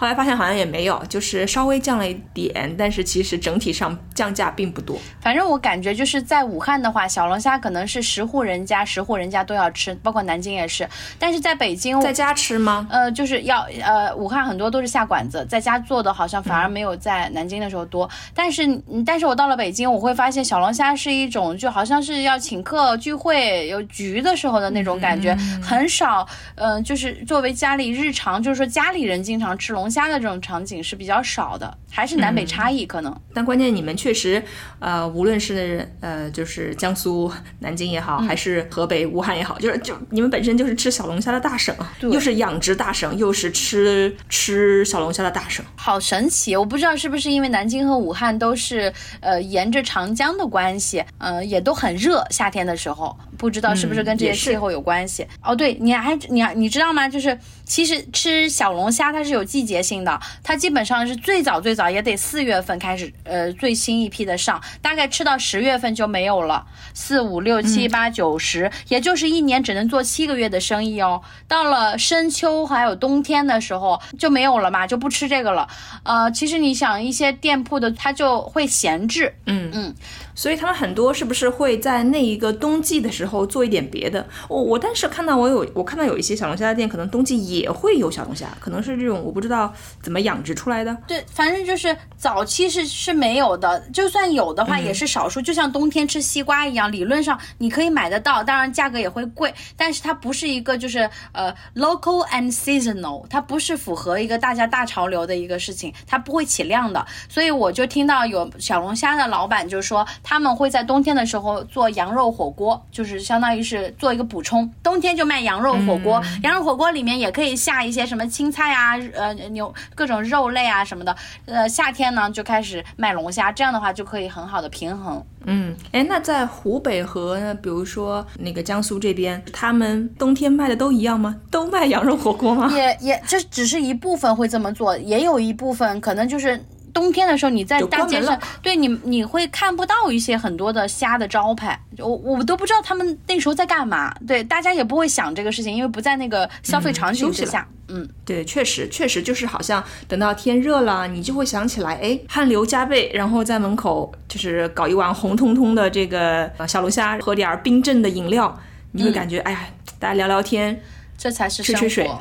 后来发现好像也没有，就是稍微降了一点，但是其实整体上降价并不多。反正我感觉就是在武汉的话，小龙虾可能是十户人家十户人家都要吃，包括南京也是。但是在北京，在家吃吗？呃，就是要呃，武汉很多都是下馆子，在家做的好像反而没有在南京的时候多。但是，嗯但是我到了北京，我会发现小龙虾是一种就好像是要请客聚会有局的时候的那种感觉，很少。嗯、就是作为家里日常，就是说家里人经常吃龙虾的这种场景是比较少的，还是南北差异可能。但关键你们确实，呃，无论是呃，就是江苏南京也好，还是河北武汉也好，就是就你们本身就是吃小龙虾的大省，又是养殖大省，又是吃吃小龙虾的大省。好神奇！我不知道是不是因为南京和武汉都是呃沿着长江的关系，呃也都很热，夏天的时候，不知道是不是跟这些气候有关系。哦，对，你还你还你知道吗？就是其实吃小龙虾它是有季节性的，它基本上是最早最早也得四月份开始，呃最新一批的上，大概吃到十月份就没有了，四五六七八九十，也就是一年只能做七个月的生意哦。到了深秋还有冬天的时候就没有了嘛，就不吃这个了。呃，其实你想一些店铺的，它就会闲置，嗯嗯，所以他们很多是不是会在那一个冬季的时候做一点别的？我我但是看到我有我看到有一些小龙虾的店，可能冬季也会有小龙虾，可能是这种我不知道怎么养殖出来的。对，反正就是早期是是没有的，就算有的话嗯也是少数，就像冬天吃西瓜一样，理论上你可以买得到，当然价格也会贵，但是它不是一个就是呃 local and seasonal，它不是符合一个大家大潮流的一个事情，它不会起量的，所以我就听到有小龙虾的老板就说他们会在冬天的时候做羊肉火锅，就是相当于是做一个补充，冬天就卖羊肉火锅，羊肉火锅里面也可以下一些什么青菜啊，呃牛各种肉类啊什么的，呃夏天呢就开始卖龙虾，这样的话就可以很好的平衡。嗯，哎，那在湖北和比如说那个江苏这边，他们冬天卖的都一样吗？都卖羊肉火锅吗？也也这只是一部分会这么做，也有一部分可能就是。冬天的时候，你在大街上对你你会看不到一些很多的虾的招牌，我我都不知道他们那时候在干嘛。对，大家也不会想这个事情，因为不在那个消费场景之下。嗯，对，确实确实就是好像等到天热了，你就会想起来，哎，汗流浃背，然后在门口就是搞一碗红彤彤的这个呃小龙虾，喝点儿冰镇的饮料，你会感觉，哎呀，大家聊聊天，这才是生活。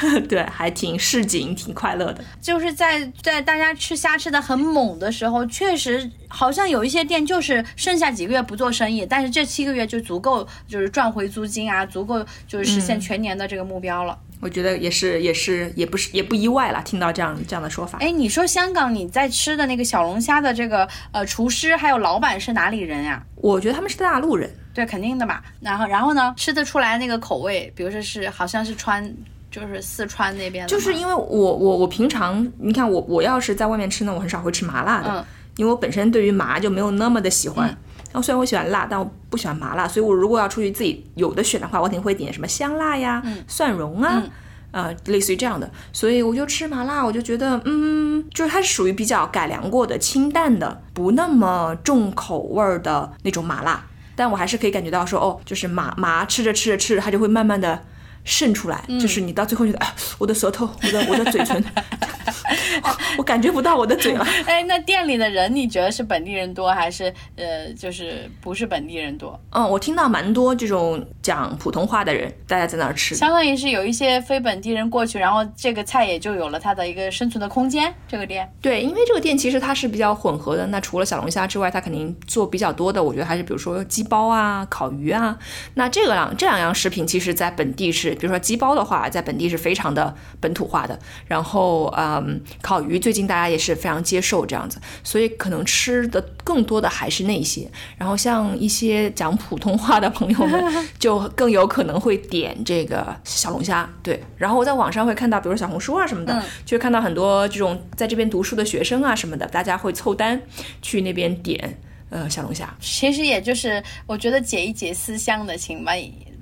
对，还挺市井，挺快乐的。就是在在大家吃虾吃的很猛的时候，确实好像有一些店就是剩下几个月不做生意，但是这七个月就足够就是赚回租金啊，足够就是实现全年的这个目标了。我觉得也是，也是，也不是，也不意外了。听到这样这样的说法，哎，你说香港你在吃的那个小龙虾的这个呃厨师还有老板是哪里人呀、我觉得他们是大陆人，对，肯定的嘛。然后然后呢，吃得出来那个口味，比如说是好像是川，就是四川那边就是因为我我我平常你看我我要是在外面吃呢，我很少会吃麻辣的，嗯因为我本身对于麻就没有那么的喜欢。然后虽然我喜欢辣，但我不喜欢麻辣，所以我如果要出去自己有的选的话，我肯定会点什么香辣呀、蒜蓉啊。啊、类似于这样的，所以我就吃麻辣，我就觉得，嗯，就是它是属于比较改良过的、清淡的，不那么重口味儿的那种麻辣。但我还是可以感觉到说，哦，就是麻麻吃着吃着吃着，它就会慢慢的渗出来，就是你到最后觉得，啊，我的舌头，我的我的嘴唇，我感觉不到我的嘴了。哎，那店里的人你觉得是本地人多还是呃就是不是本地人多？嗯，我听到蛮多这种讲普通话的人，大家在那儿吃。相当于是有一些非本地人过去，然后这个菜也就有了它的一个生存的空间。这个店对，因为这个店其实它是比较混合的。那除了小龙虾之外，它肯定做比较多的，我觉得还是比如说鸡包啊、烤鱼啊。那这个两这两样食品，其实在本地是，比如说鸡包的话，在本地是非常的本土化的。然后，嗯，烤鱼最近大家也是非常接受这样子，所以可能吃的更多的还是那些。然后像一些讲普通话的朋友们，就更有可能会点这个小龙虾。对，然后我在网上会看到，比如小红书啊什么的，就会看到很多这种在这边读书的学生啊什么的，大家会凑单去那边点呃小龙虾。其实也就是我觉得解一解思乡的情吧，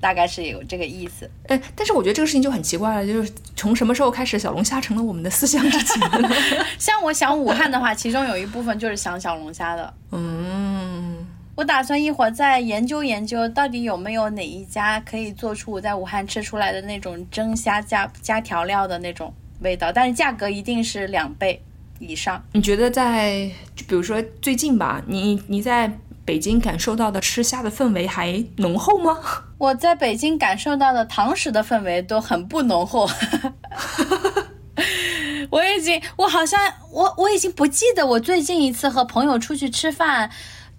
大概是有这个意思。哎，但是我觉得这个事情就很奇怪了，就是从什么时候开始小龙虾成了我们的思乡之情了？像我想武汉的话，其中有一部分就是想小龙虾的。嗯，我打算一会儿再研究研究，到底有没有哪一家可以做出我在武汉吃出来的那种蒸虾加加调料的那种味道，但是价格一定是两倍以上。你觉得在就比如说最近吧，你你在北京感受到的吃虾的氛围还浓厚吗？我在北京感受到的堂食的氛围都很不浓厚。我已经，我好像，我我已经不记得我最近一次和朋友出去吃饭，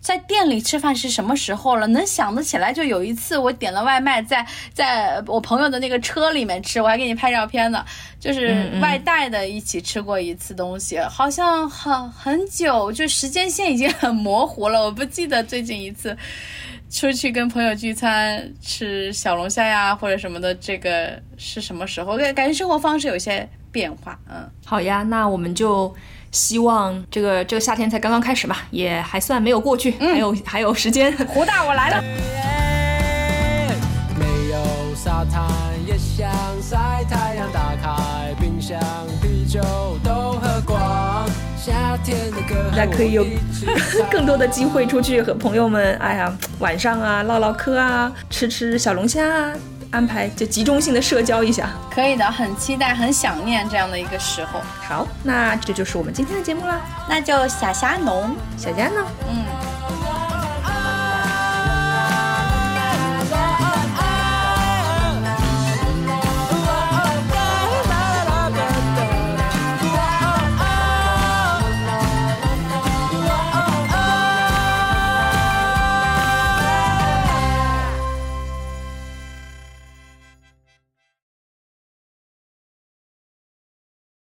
在店里吃饭是什么时候了。能想得起来，就有一次我点了外卖，在在我朋友的那个车里面吃，我还给你拍照片呢。就是外带的，一起吃过一次东西，好像很很久，就时间线已经很模糊了，我不记得最近一次。出去跟朋友聚餐吃小龙虾呀，或者什么的，这个是什么时候？感感觉生活方式有些变化，嗯。好呀，那我们就希望这个这个夏天才刚刚开始吧，也还算没有过去，还有还有时间。胡大，我来了。没有沙滩也想晒太阳，打开冰箱，啤酒都喝光。夏天的歌，大家可以有 更多的机会出去和朋友们，哎呀，晚上啊唠唠嗑啊，吃吃小龙虾啊，安排就集中性的社交一下。可以的，很期待，很想念这样的一个时候。好，那这就是我们今天的节目啦。那就小虾农，小佳呢？嗯，